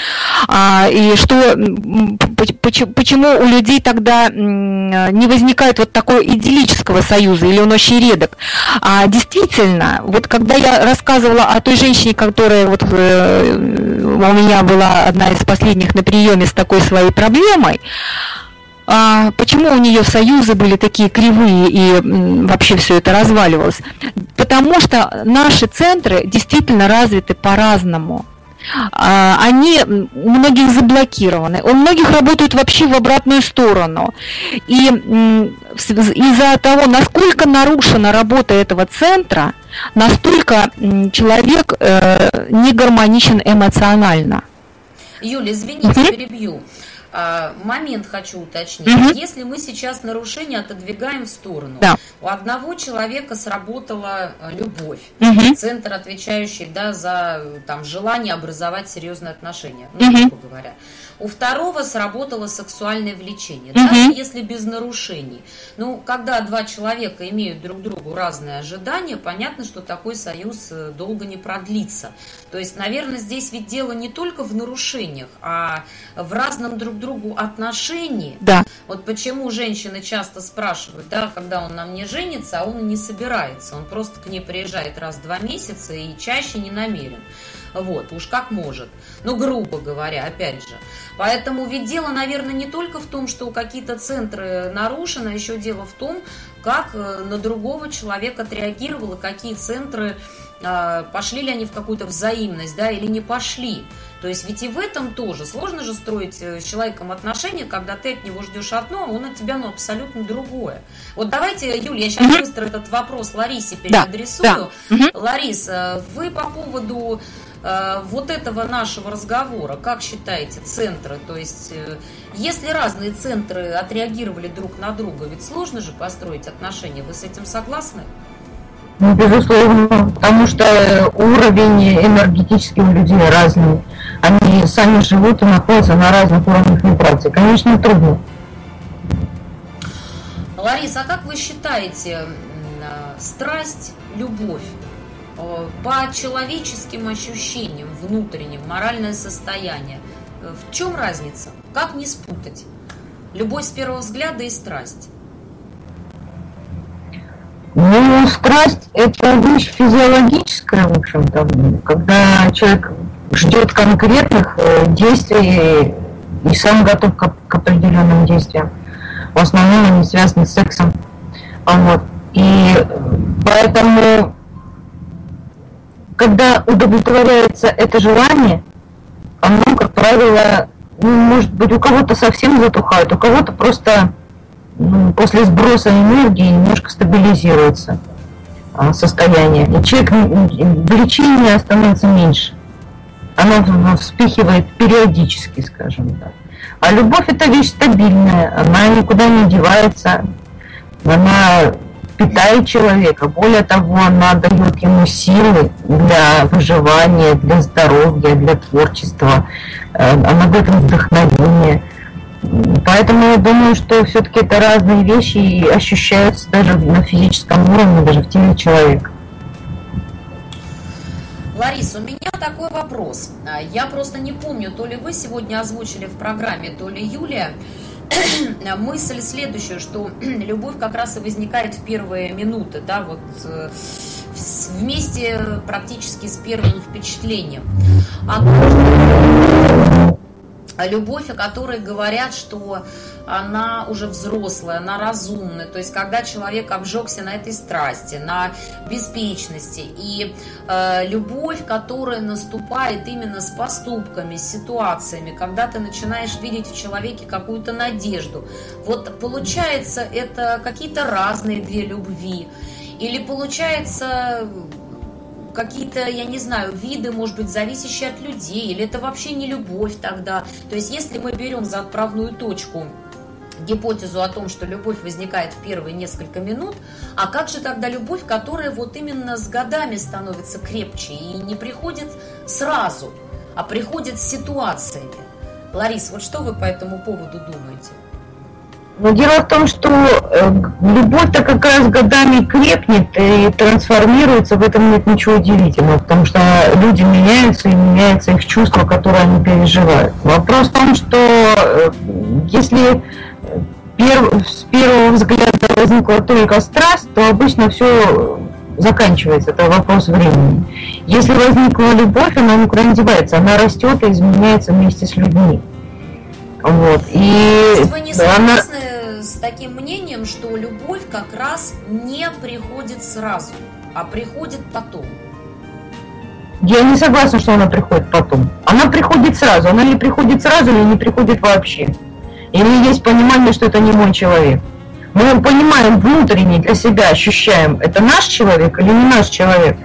А, и что, почему у людей тогда не возникает вот такого идиллического союза, или он очень редок? А, действительно, удивительно, вот когда я рассказывала о той женщине, которая вот э, у меня была одна из последних на приеме с такой своей проблемой, а почему у нее союзы были такие кривые и вообще все это разваливалось? Потому что наши центры действительно развиты по-разному. А, они у многих заблокированы, у многих работают вообще в обратную сторону. И из-за того, насколько нарушена работа этого центра, настолько человек э, не гармоничен эмоционально. Юля, извините, перебью. А, момент хочу уточнить. Угу. Если мы сейчас нарушение отодвигаем в сторону, да. у одного человека сработала э, любовь, угу. центр, отвечающий да, за там, желание образовать серьезные отношения, ну, угу. грубо говоря. У второго сработало сексуальное влечение, угу. даже если без нарушений. Ну, когда два человека имеют друг другу разные ожидания, понятно, что такой союз э, долго не продлится. То есть, наверное, здесь ведь дело не только в нарушениях, а в разном друг другу отношении. Да. Вот почему женщины часто спрашивают, да, когда он на мне женится, а он не собирается. Он просто к ней приезжает раз в два месяца и чаще не намерен. Вот, уж как может. Ну, грубо говоря, опять же. Поэтому ведь дело, наверное, не только в том, что какие-то центры нарушены, а еще дело в том, как э, на другого человека отреагировал и какие центры а, пошли ли они в какую-то взаимность, да, или не пошли. То есть ведь и в этом тоже сложно же строить э, с человеком отношения, когда ты от него ждешь одно, а он от тебя ну, абсолютно другое. Вот давайте, Юля, я сейчас быстро этот вопрос Ларисе переадресую. Да, да. Лариса, вы по поводу Э, вот этого нашего разговора, как считаете, центры, то есть э, если разные центры отреагировали друг на друга, ведь сложно же построить отношения, вы с этим согласны? Ну, безусловно, потому что уровень энергетический у людей разный. Они сами живут и находятся на разных уровнях вибраций. Конечно, трудно. Лариса, а как вы считаете, э, страсть, любовь, Э, по человеческим ощущениям внутренним, моральное состояние. Э, в чем разница? Как не спутать? Любовь с первого взгляда и страсть. Ну, страсть – это вещь физиологическая, в общем-то, когда человек ждет конкретных э, действий и сам готов к определенным действиям. В основном они связаны с сексом. Вот. И поэтому когда удовлетворяется это желание, оно, как правило, ну, может быть, у кого-то совсем затухает, у кого-то просто ну, после сброса энергии немножко стабилизируется а, состояние. И человек, влечение становится меньше. Оно вспыхивает периодически, скажем так. А любовь это вещь стабильная, она никуда не девается, она питает человека. Более того, она дает ему силы для выживания, для здоровья, для творчества. Э, она дает ему вдохновение. Поэтому я думаю, что все-таки это разные вещи и ощущаются даже на физическом уровне, даже в теле человека. Лариса, у меня такой вопрос. Я просто не помню, то ли вы сегодня озвучили в программе, то ли Юлия. Мысль следующая, что любовь как раз и возникает в первые минуты, да, вот э, вместе практически с первым впечатлением. А любовь, о которой говорят, что она уже взрослая, она разумная. То есть, когда человек обжегся на этой страсти, на беспечности. И э, любовь, которая наступает именно с поступками, с ситуациями, когда ты начинаешь видеть в человеке какую-то надежду. Вот получается, это какие-то разные две любви. Или получается какие-то, я не знаю, виды, может быть, зависящие от людей, или это вообще не любовь тогда. То есть, если мы берем за отправную точку гипотезу о том, что любовь возникает в первые несколько минут, а как же тогда любовь, которая вот именно с годами становится крепче и не приходит сразу, а приходит с ситуациями? Ларис, вот что вы по этому поводу думаете? Но дело в том, что э, любовь-то как раз годами крепнет и трансформируется, в этом нет ничего удивительного, потому что люди меняются и меняются их чувства, которые они переживают. Вопрос в том, что э, если перв, с первого взгляда возникла только страсть, то обычно все заканчивается, это вопрос времени. Если возникла любовь, она никуда не девается, она растет и изменяется вместе с людьми. Вот. И вы не согласны она... с таким мнением, что любовь как раз не приходит сразу, а приходит потом? Я не согласна, что она приходит потом. Она приходит сразу. Она не приходит сразу или не приходит вообще. Или есть понимание, что это не мой человек. Мы понимаем внутренне для себя, ощущаем, это наш человек или не наш человек.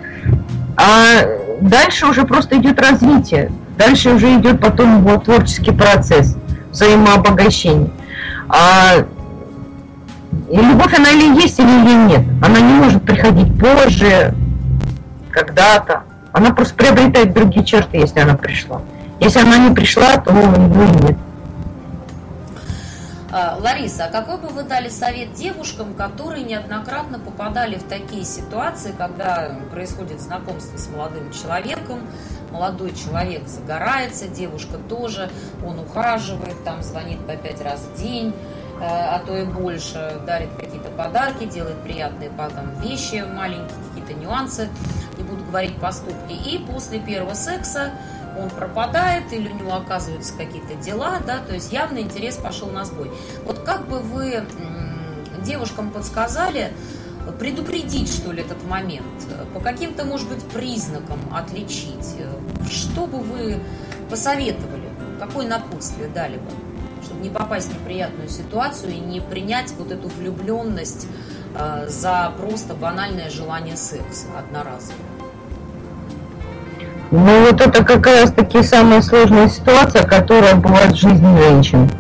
А дальше уже просто идет развитие. Дальше уже идет потом вот творческий процесс. Взаимообогащение. А любовь она или есть, или нет. Она не может приходить позже, когда-то. Она просто приобретает другие черты, если она пришла. Если она не пришла, то его и нет. А, Лариса, а какой бы вы дали совет девушкам, которые неоднократно попадали в такие ситуации, когда происходит знакомство с молодым человеком, молодой человек загорается, девушка тоже, он ухаживает, там звонит по пять раз в день, э, а то и больше, дарит какие-то подарки, делает приятные потом вещи, маленькие какие-то нюансы, не буду говорить поступки. И после первого секса он пропадает или у него оказываются какие-то дела, да, то есть явно интерес пошел на сбой. Вот как бы вы девушкам подсказали предупредить, что ли, этот момент, по каким-то, может быть, признакам отличить, что бы вы посоветовали, какое напутствие дали бы, чтобы не попасть в неприятную ситуацию и не принять вот эту влюбленность э, за просто банальное желание секса одноразового? Ну вот это как раз таки самая сложная ситуация, которая бывает в жизни женщин,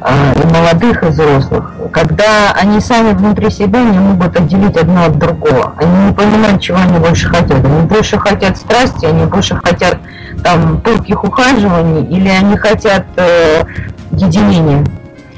а, и молодых, и взрослых, когда они сами внутри себя не могут отделить одно от другого. Они не понимают, чего они больше хотят. Они больше хотят страсти, они больше хотят там пылких ухаживаний, или они хотят э, единения.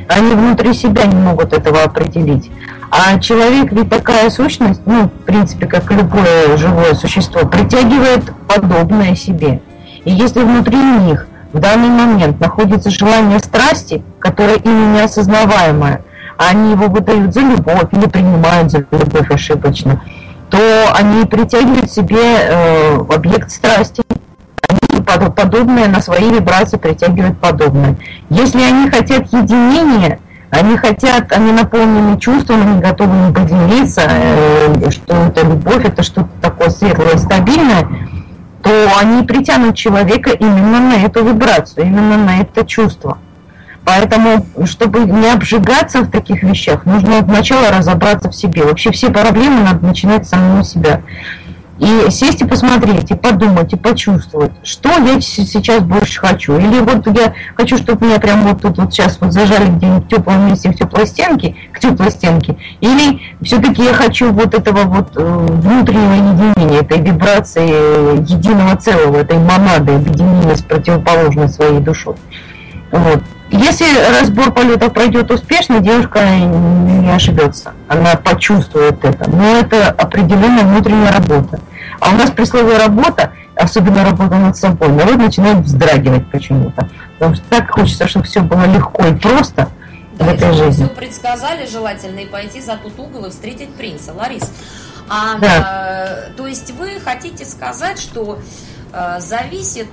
Они внутри себя не могут этого определить. А человек ведь такая сущность, ну, в принципе, как любое живое существо, притягивает подобное себе. И если внутри них в данный момент находится желание страсти, которое ими неосознаваемое, а они его выдают за любовь или принимают за любовь ошибочно, то они притягивают себе э, объект страсти. Они подобное на свои вибрации притягивают подобное. Если они хотят единения – они хотят, они наполнены чувством, они готовы не поделиться, э, что это любовь, это что-то такое светлое, стабильное, то они притянут человека именно на эту вибрацию, именно на это чувство. Поэтому, чтобы не обжигаться в таких вещах, нужно сначала разобраться в себе. Вообще все проблемы надо начинать с самого себя и сесть и посмотреть, и подумать, и почувствовать, что я сейчас больше хочу. Или вот я хочу, чтобы меня прям вот тут вот сейчас вот зажали где-нибудь в теплом месте, в теплой стенке, к теплой стенке. Или все-таки я хочу вот этого вот э, внутреннего единения, этой вибрации единого целого, этой монады, объединения с противоположной своей душой. Вот. Если разбор полетов пройдет успешно, девушка не ошибется. Она почувствует это. Но это определенная внутренняя работа. А у нас при слове «работа», особенно работа над собой, народ начинает вздрагивать почему-то. Потому что так хочется, чтобы все было легко и просто да, в этой жизни. Все предсказали желательно и пойти за тот угол и встретить принца. Ларис, а, да. э, то есть вы хотите сказать, что э, зависит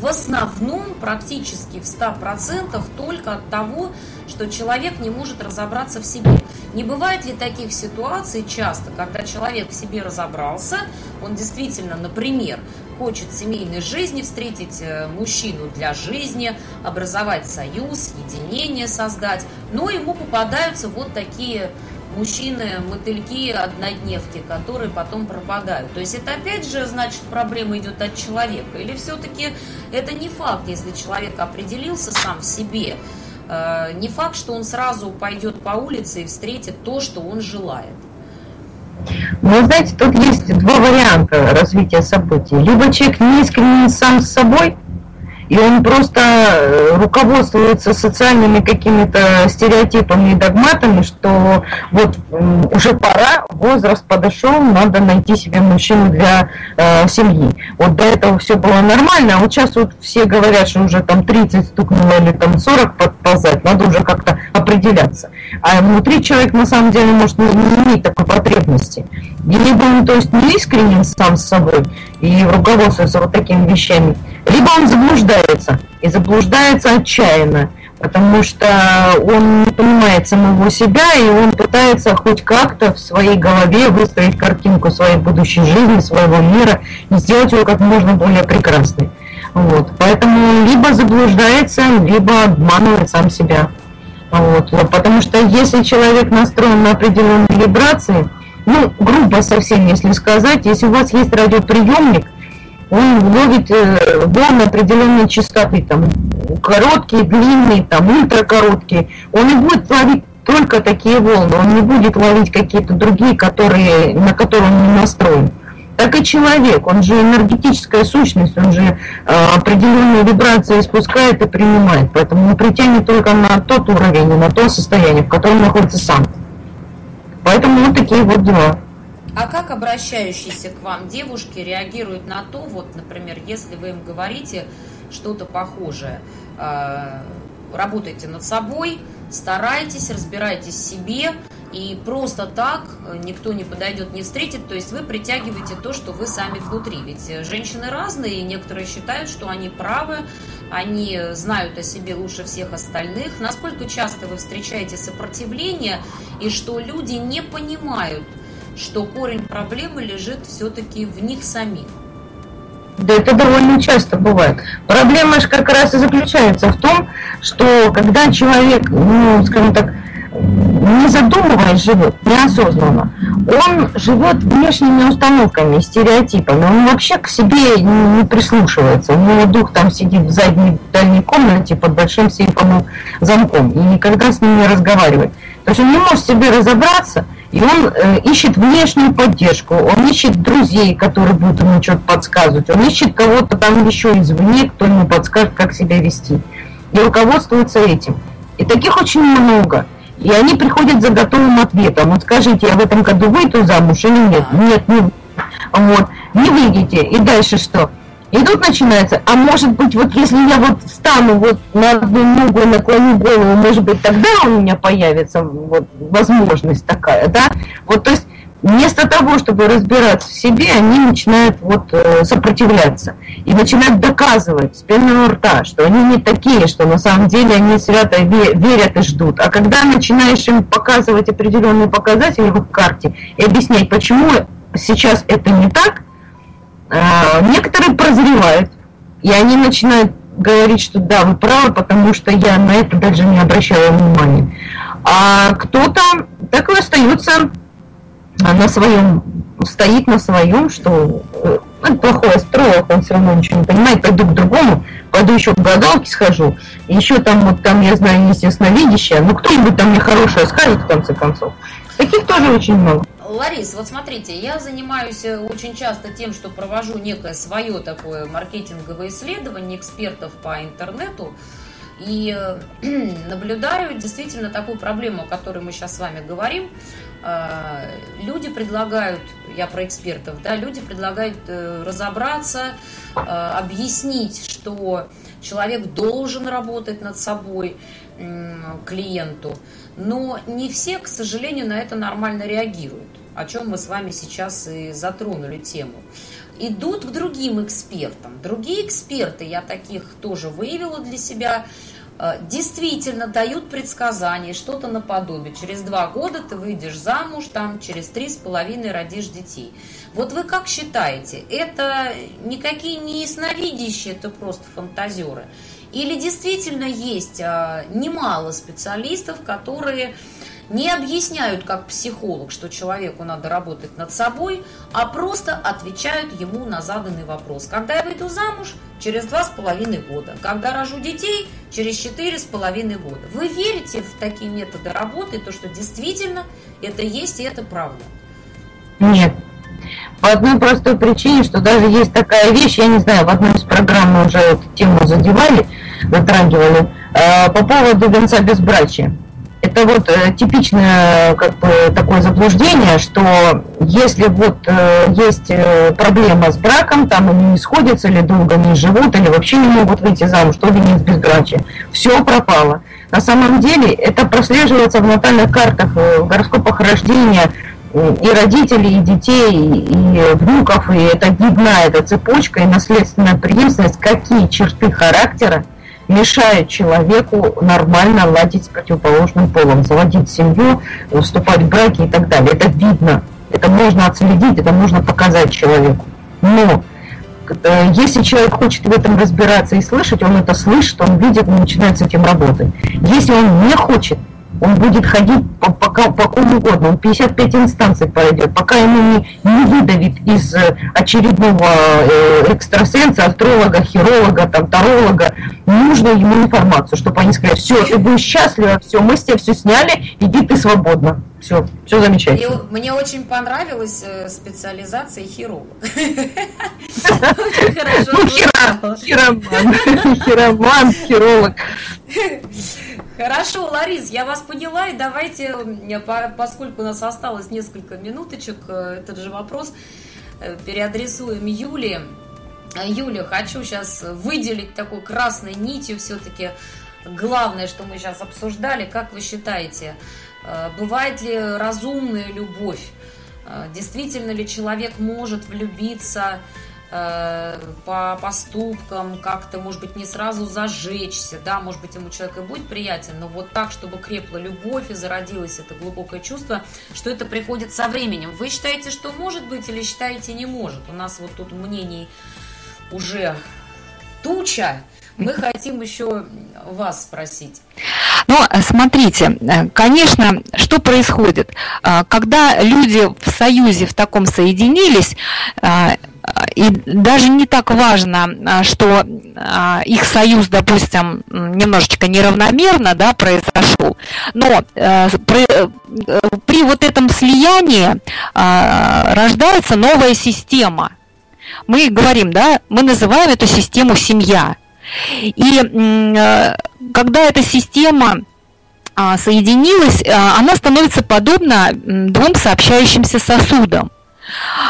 в основном практически в 100% только от того, что человек не может разобраться в себе. Не бывает ли таких ситуаций часто, когда человек в себе разобрался, он действительно, например, хочет семейной жизни, встретить э, мужчину для жизни, образовать союз, единение создать, но ему попадаются вот такие мужчины, мотыльки, однодневки, которые потом пропадают. То есть это опять же, значит, проблема идет от человека. Или все-таки это не факт, если человек определился сам в себе, э, не факт, что он сразу пойдет по улице и встретит то, что он желает. Ну, знаете, тут есть два варианта развития событий. Либо человек не искренен сам с собой, и он просто э, руководствуется социальными какими-то стереотипами и догматами, что вот уже пора, возраст подошел, надо найти себе мужчину для э, семьи. Вот до этого все было нормально, а вот сейчас вот все говорят, что уже там 30 стукнуло или там 40 подползать, надо уже как-то определяться. А внутри человек на самом деле может не, иметь такой потребности. Либо он, то есть, не искренен сам с собой и руководствуется вот такими вещами, либо он заблуждается, и заблуждается отчаянно, потому что он не понимает самого себя, и он пытается хоть как-то в своей голове выстроить картинку своей будущей жизни, своего мира, и сделать его как можно более прекрасной. Вот. Поэтому либо заблуждается, либо обманывает сам себя. Вот. Потому что если человек настроен на определенные вибрации, ну, грубо совсем, если сказать, если у вас есть радиоприемник, он ловит э, волны определенной частоты, там, короткие, длинные, там, ультракороткие. Он и будет ловить только такие волны, он не будет ловить какие-то другие, которые, на которые он не настроен. Так и человек, он же энергетическая сущность, он же э, определенные вибрации спускает и принимает, поэтому он притянет только на тот уровень, на то состояние, в котором находится сам. Поэтому вот такие вот дела. А как обращающиеся к вам девушки реагируют на то, вот, например, если вы им говорите что-то похожее, э, работайте над собой, старайтесь, разбирайтесь в себе, и просто так никто не подойдет, не встретит, то есть вы притягиваете то, что вы сами внутри. Ведь женщины разные, и некоторые считают, что они правы, они знают о себе лучше всех остальных. Насколько часто вы встречаете сопротивление, и что люди не понимают, что корень проблемы лежит все-таки в них самих. Да это довольно часто бывает. Проблема же как раз и заключается в том, что когда человек, ну, скажем так, не задумываясь живет, неосознанно, он живет внешними установками, стереотипами, он вообще к себе не прислушивается, у него дух там сидит в задней дальней комнате под большим сейфовым замком и никогда с ним не разговаривает. То есть он не может себе разобраться, и он э, ищет внешнюю поддержку, он ищет друзей, которые будут ему что-то подсказывать, он ищет кого-то там еще извне, кто ему подскажет, как себя вести. И руководствуется этим. И таких очень много. И они приходят за готовым ответом. Вот скажите, я в этом году выйду замуж или нет? Нет, не вот, не выйдете. И дальше что? И тут начинается, а может быть, вот если я вот встану вот на одну ногу и наклоню голову, может быть, тогда у меня появится вот возможность такая, да? Вот, то есть вместо того, чтобы разбираться в себе, они начинают вот э, сопротивляться и начинают доказывать с пеной рта, что они не такие, что на самом деле они свято верят и ждут. А когда начинаешь им показывать определенные показатели в карте и объяснять, почему сейчас это не так, а, некоторые прозревают, и они начинают говорить, что да, вы правы, потому что я на это даже не обращала внимания. А кто-то так и остается на своем, стоит на своем, что э, ну, плохой астролог, он все равно ничего не понимает, пойду к другому, пойду еще к гадалке схожу, еще там вот там, я знаю, естественно, но кто-нибудь там мне хорошее скажет в конце концов. Таких тоже очень много. Ларис, вот смотрите, я занимаюсь э, очень часто тем, что провожу некое свое такое маркетинговое исследование экспертов по интернету и э, наблюдаю действительно такую проблему, о которой мы сейчас с вами говорим. Э, люди предлагают, я про экспертов, да, люди предлагают разобраться, объяснить, что человек должен работать над собой клиенту, но не все, к сожалению, на это нормально реагируют о чем мы с вами сейчас и затронули тему. Идут к другим экспертам. Другие эксперты, я таких тоже выявила для себя, э, действительно дают предсказания, что-то наподобие. Через два года ты выйдешь замуж, там через три с половиной родишь детей. Вот вы как считаете, это никакие не ясновидящие, это просто фантазеры? Или действительно есть а, немало специалистов, которые не объясняют как психолог, что человеку надо работать над собой, а просто отвечают ему на заданный вопрос. Когда я выйду замуж? Через два с половиной года. Когда рожу детей? Через четыре с половиной года. Вы верите в такие методы работы, то, что действительно это есть и это правда? Нет. По одной простой причине, что даже есть такая вещь, я не знаю, в одной из программ мы уже эту тему задевали, затрагивали, э, по поводу венца безбрачия это вот э, типичное как бы такое заблуждение, что если вот э, есть э, проблема с браком, там они не сходятся или долго не живут, или вообще не могут выйти замуж, то венец безбрачия, все пропало. На самом деле это прослеживается в натальных картах, в гороскопах рождения и родителей, и детей, и внуков, и это видна эта цепочка и наследственная преемственность, какие черты характера мешает человеку нормально ладить с противоположным полом, заводить семью, вступать в браки и так далее. Это видно, это можно отследить, это можно показать человеку. Но э, если человек хочет в этом разбираться и слышать, он это слышит, он видит, он начинает с этим работать. Если он не хочет Он будет ходить по, по, по кому угодно, он 55 инстанций пройдет, пока ему не, не выдавит из э, очередного э, экстрасенса, астролога, хиролога, там, таролога, нужно ему информацию, чтобы они сказали, все, ты будешь счастлива, все, мы с тебя все сняли, иди ты свободно. Все, все замечательно. И мне очень понравилась э, специализация хирург. Ну, хироман, хироман, хиролог. Хорошо, Ларис, я вас поняла, и давайте, поскольку у нас осталось несколько минуточек, э, этот же вопрос э, переадресуем Юле. Юля, хочу сейчас выделить такой красной нитью все-таки главное, что мы сейчас обсуждали. Как вы считаете, Э, бывает ли разумная любовь? Э, действительно ли человек может влюбиться э, по поступкам, как-то, может быть, не сразу зажечься, да, может быть, ему человек и будет приятен, но вот так, чтобы крепла любовь и зародилось это глубокое чувство, что это приходит со временем. Вы считаете, что может быть или считаете не может? У нас вот тут мнений уже туча, мы хотим еще вас спросить. Ну, смотрите, э, конечно, что происходит? Э, когда люди в союзе в таком соединились, э, и даже не так важно, что их союз, допустим, немножечко неравномерно да, произошел, но при, при вот этом слиянии рождается новая система. Мы говорим, да, мы называем эту систему семья. И э, когда эта система а, соединилась, э, она становится подобна двум сообщающимся сосудам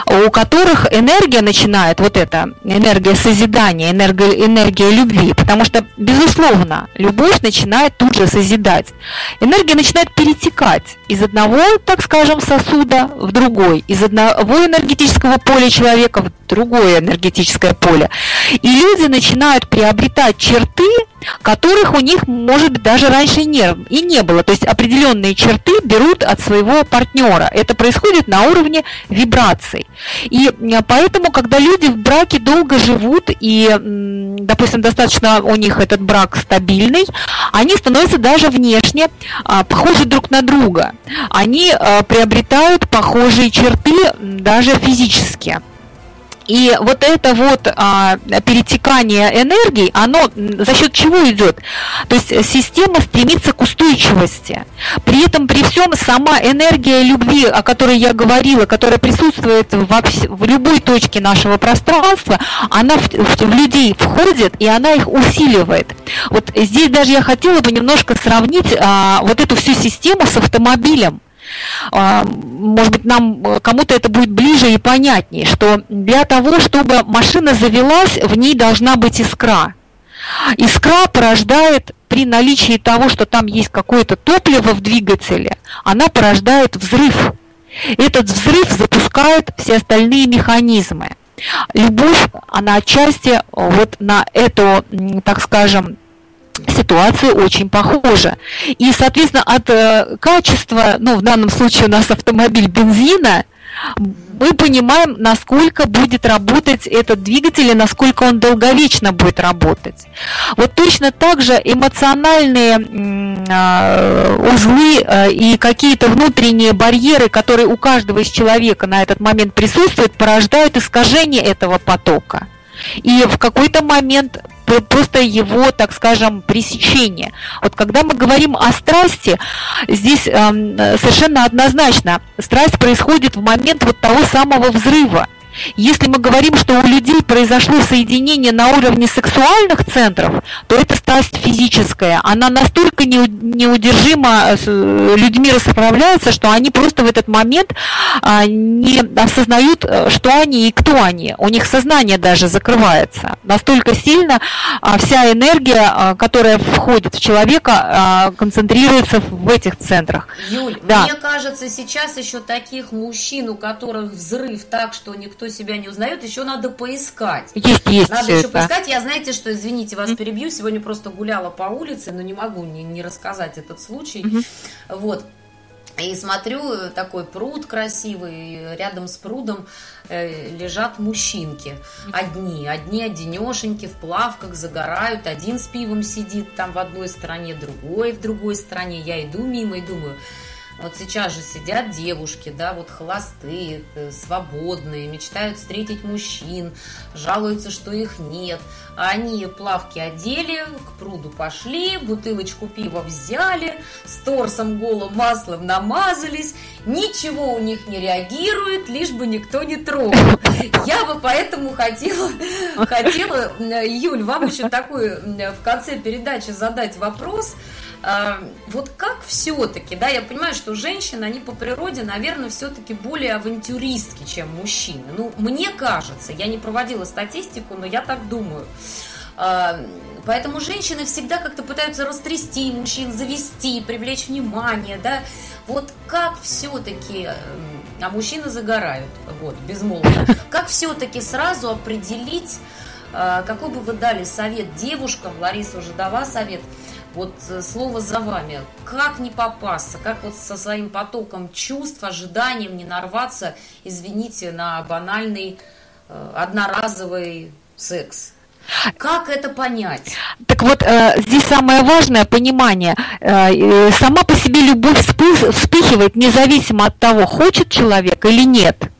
у которых энергия начинает, вот эта энергия созидания, энергия, энергия любви, потому что, безусловно, любовь начинает тут же созидать. Энергия начинает перетекать из одного, так скажем, сосуда в другой, из одного энергетического поля человека в другое энергетическое поле. И люди начинают приобретать черты, которых у них, может быть, даже раньше не, и не было. То есть определенные черты берут от своего партнера. Это происходит на уровне вибраций. И поэтому, когда люди в браке долго живут, и, допустим, достаточно у них этот брак стабильный, они становятся даже внешне а, похожи друг на друга. Они а, приобретают похожие черты даже физически. И вот это вот а, перетекание энергии, оно за счет чего идет? То есть система стремится к устойчивости. При этом, при всем, сама энергия любви, о которой я говорила, которая присутствует во, в любой точке нашего пространства, она в, в, в людей входит, и она их усиливает. Вот здесь даже я хотела бы немножко сравнить а, вот эту всю систему с автомобилем. А, может быть, нам э, кому-то это будет ближе и понятнее, что для того, чтобы машина завелась, в ней должна быть искра. Искра порождает при наличии того, что там есть какое-то топливо в двигателе, она порождает взрыв. Этот взрыв запускает все остальные механизмы. Любовь, она отчасти вот на эту, так скажем, ситуация очень похожа. И, соответственно, от э, качества, ну, в данном случае у нас автомобиль бензина, мы понимаем, насколько будет работать этот двигатель и насколько он долговечно будет работать. Вот точно так же эмоциональные э, узлы э, и какие-то внутренние барьеры, которые у каждого из человека на этот момент присутствуют, порождают искажение этого потока. И в какой-то момент просто его, так скажем, пресечение. Вот когда мы говорим о страсти, здесь э, совершенно однозначно страсть происходит в момент вот того самого взрыва. Если мы говорим, что у людей произошло соединение на уровне сексуальных центров, то это страсть физическая. Она настолько неудержимо с э, людьми расправляется, что они просто в этот момент а, не осознают, э, что они и кто они. У них сознание даже закрывается. Настолько сильно а, вся энергия, а, которая входит в человека, концентрируется в этих центрах. Юль, да. мне кажется, сейчас еще таких мужчин, у которых взрыв так, что никто кто себя не узнает, еще надо поискать. Есть, есть. Надо еще это. поискать. Я, знаете, что, извините, вас mm-hmm. перебью, сегодня просто гуляла по улице, но не могу не, не рассказать этот случай. Mm-hmm. Вот. И смотрю, такой пруд красивый, рядом с прудом э, лежат мужчинки. Одни, одни одинешеньки в плавках загорают, один с пивом сидит там в одной стороне, другой в другой стороне. Я иду мимо и думаю, вот сейчас же сидят девушки, да, вот холостые, э, свободные, мечтают встретить мужчин, жалуются, что их нет. А они плавки одели, к пруду пошли, бутылочку пива взяли, с торсом голым маслом намазались, ничего у них не реагирует, лишь бы никто не трогал. Я бы поэтому хотела, хотела, Юль, вам еще такой в конце передачи задать вопрос – вот как все-таки, да, я понимаю, что женщины, они по природе, наверное, все-таки более авантюристки, чем мужчины. Ну, мне кажется, я не проводила статистику, но я так думаю. Поэтому женщины всегда как-то пытаются растрясти мужчин, завести, привлечь внимание, да. Вот как все-таки, а мужчины загорают, вот, безмолвно, как все-таки сразу определить, а, какой бы вы дали совет девушкам, Лариса уже дала совет, вот э, слово за вами. Как не попасться, как вот со своим потоком чувств, ожиданием не нарваться, извините, на банальный э, одноразовый секс. Как это понять? Так вот, э, здесь самое важное понимание. Сама по себе любовь вспыхивает независимо от того, хочет человек или нет.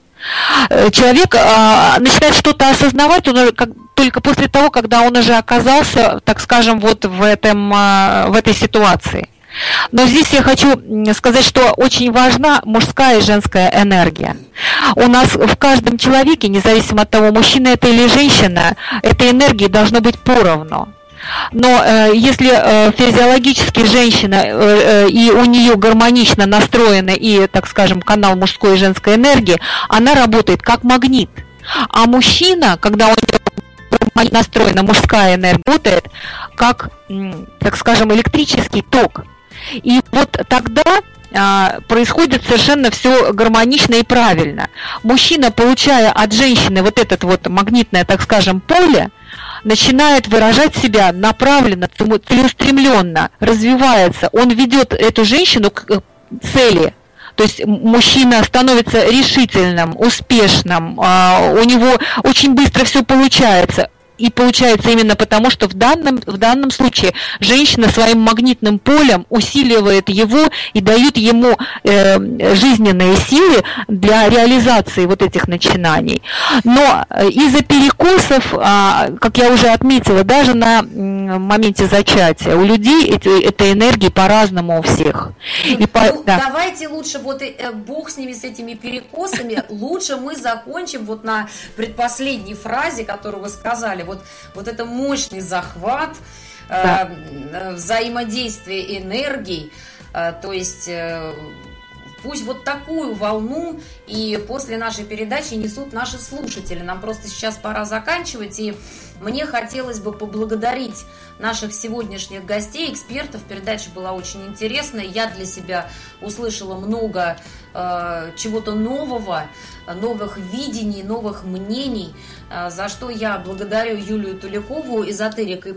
Человек начинает что-то осознавать, он как только после того, когда он уже оказался, так скажем, вот в, этом, а, в этой ситуации. Но здесь я хочу сказать, что очень важна мужская и женская энергия. У нас в каждом человеке, независимо от того, мужчина это или женщина, этой энергии должно быть поровну. Но э, если э, физиологически женщина э, э, и у нее гармонично настроена и, так скажем, канал мужской и женской энергии, она работает как магнит. А мужчина, когда у него настроена мужская энергия, работает как, так скажем, электрический ток. И вот тогда а, происходит совершенно все гармонично и правильно. Мужчина, получая от женщины вот этот вот магнитное, так скажем, поле, начинает выражать себя направленно, целеустремленно, развивается. Он ведет эту женщину к цели. То есть мужчина становится решительным, успешным, а, у него очень быстро все получается и получается именно потому, что в данном, в данном случае женщина своим магнитным полем усиливает его и дает ему э, жизненные силы для реализации вот этих начинаний. Но э, из-за перекосов, э, как я уже отметила, даже на э, моменте зачатия у людей эти, этой энергии по-разному у всех. И ну, по, да. Давайте лучше, вот э, бог с ними, с этими перекосами, лучше мы закончим вот на предпоследней фразе, которую вы сказали, вот, вот это мощный захват, да. э, взаимодействие энергий, э, то есть... Пусть вот такую волну и после нашей передачи несут наши слушатели. Нам просто сейчас пора заканчивать, и мне хотелось бы поблагодарить наших сегодняшних гостей, экспертов. Передача была очень интересная. Я для себя услышала много э, чего-то нового, новых видений, новых мнений, э, за что я благодарю Юлию Туликову, эзотерика и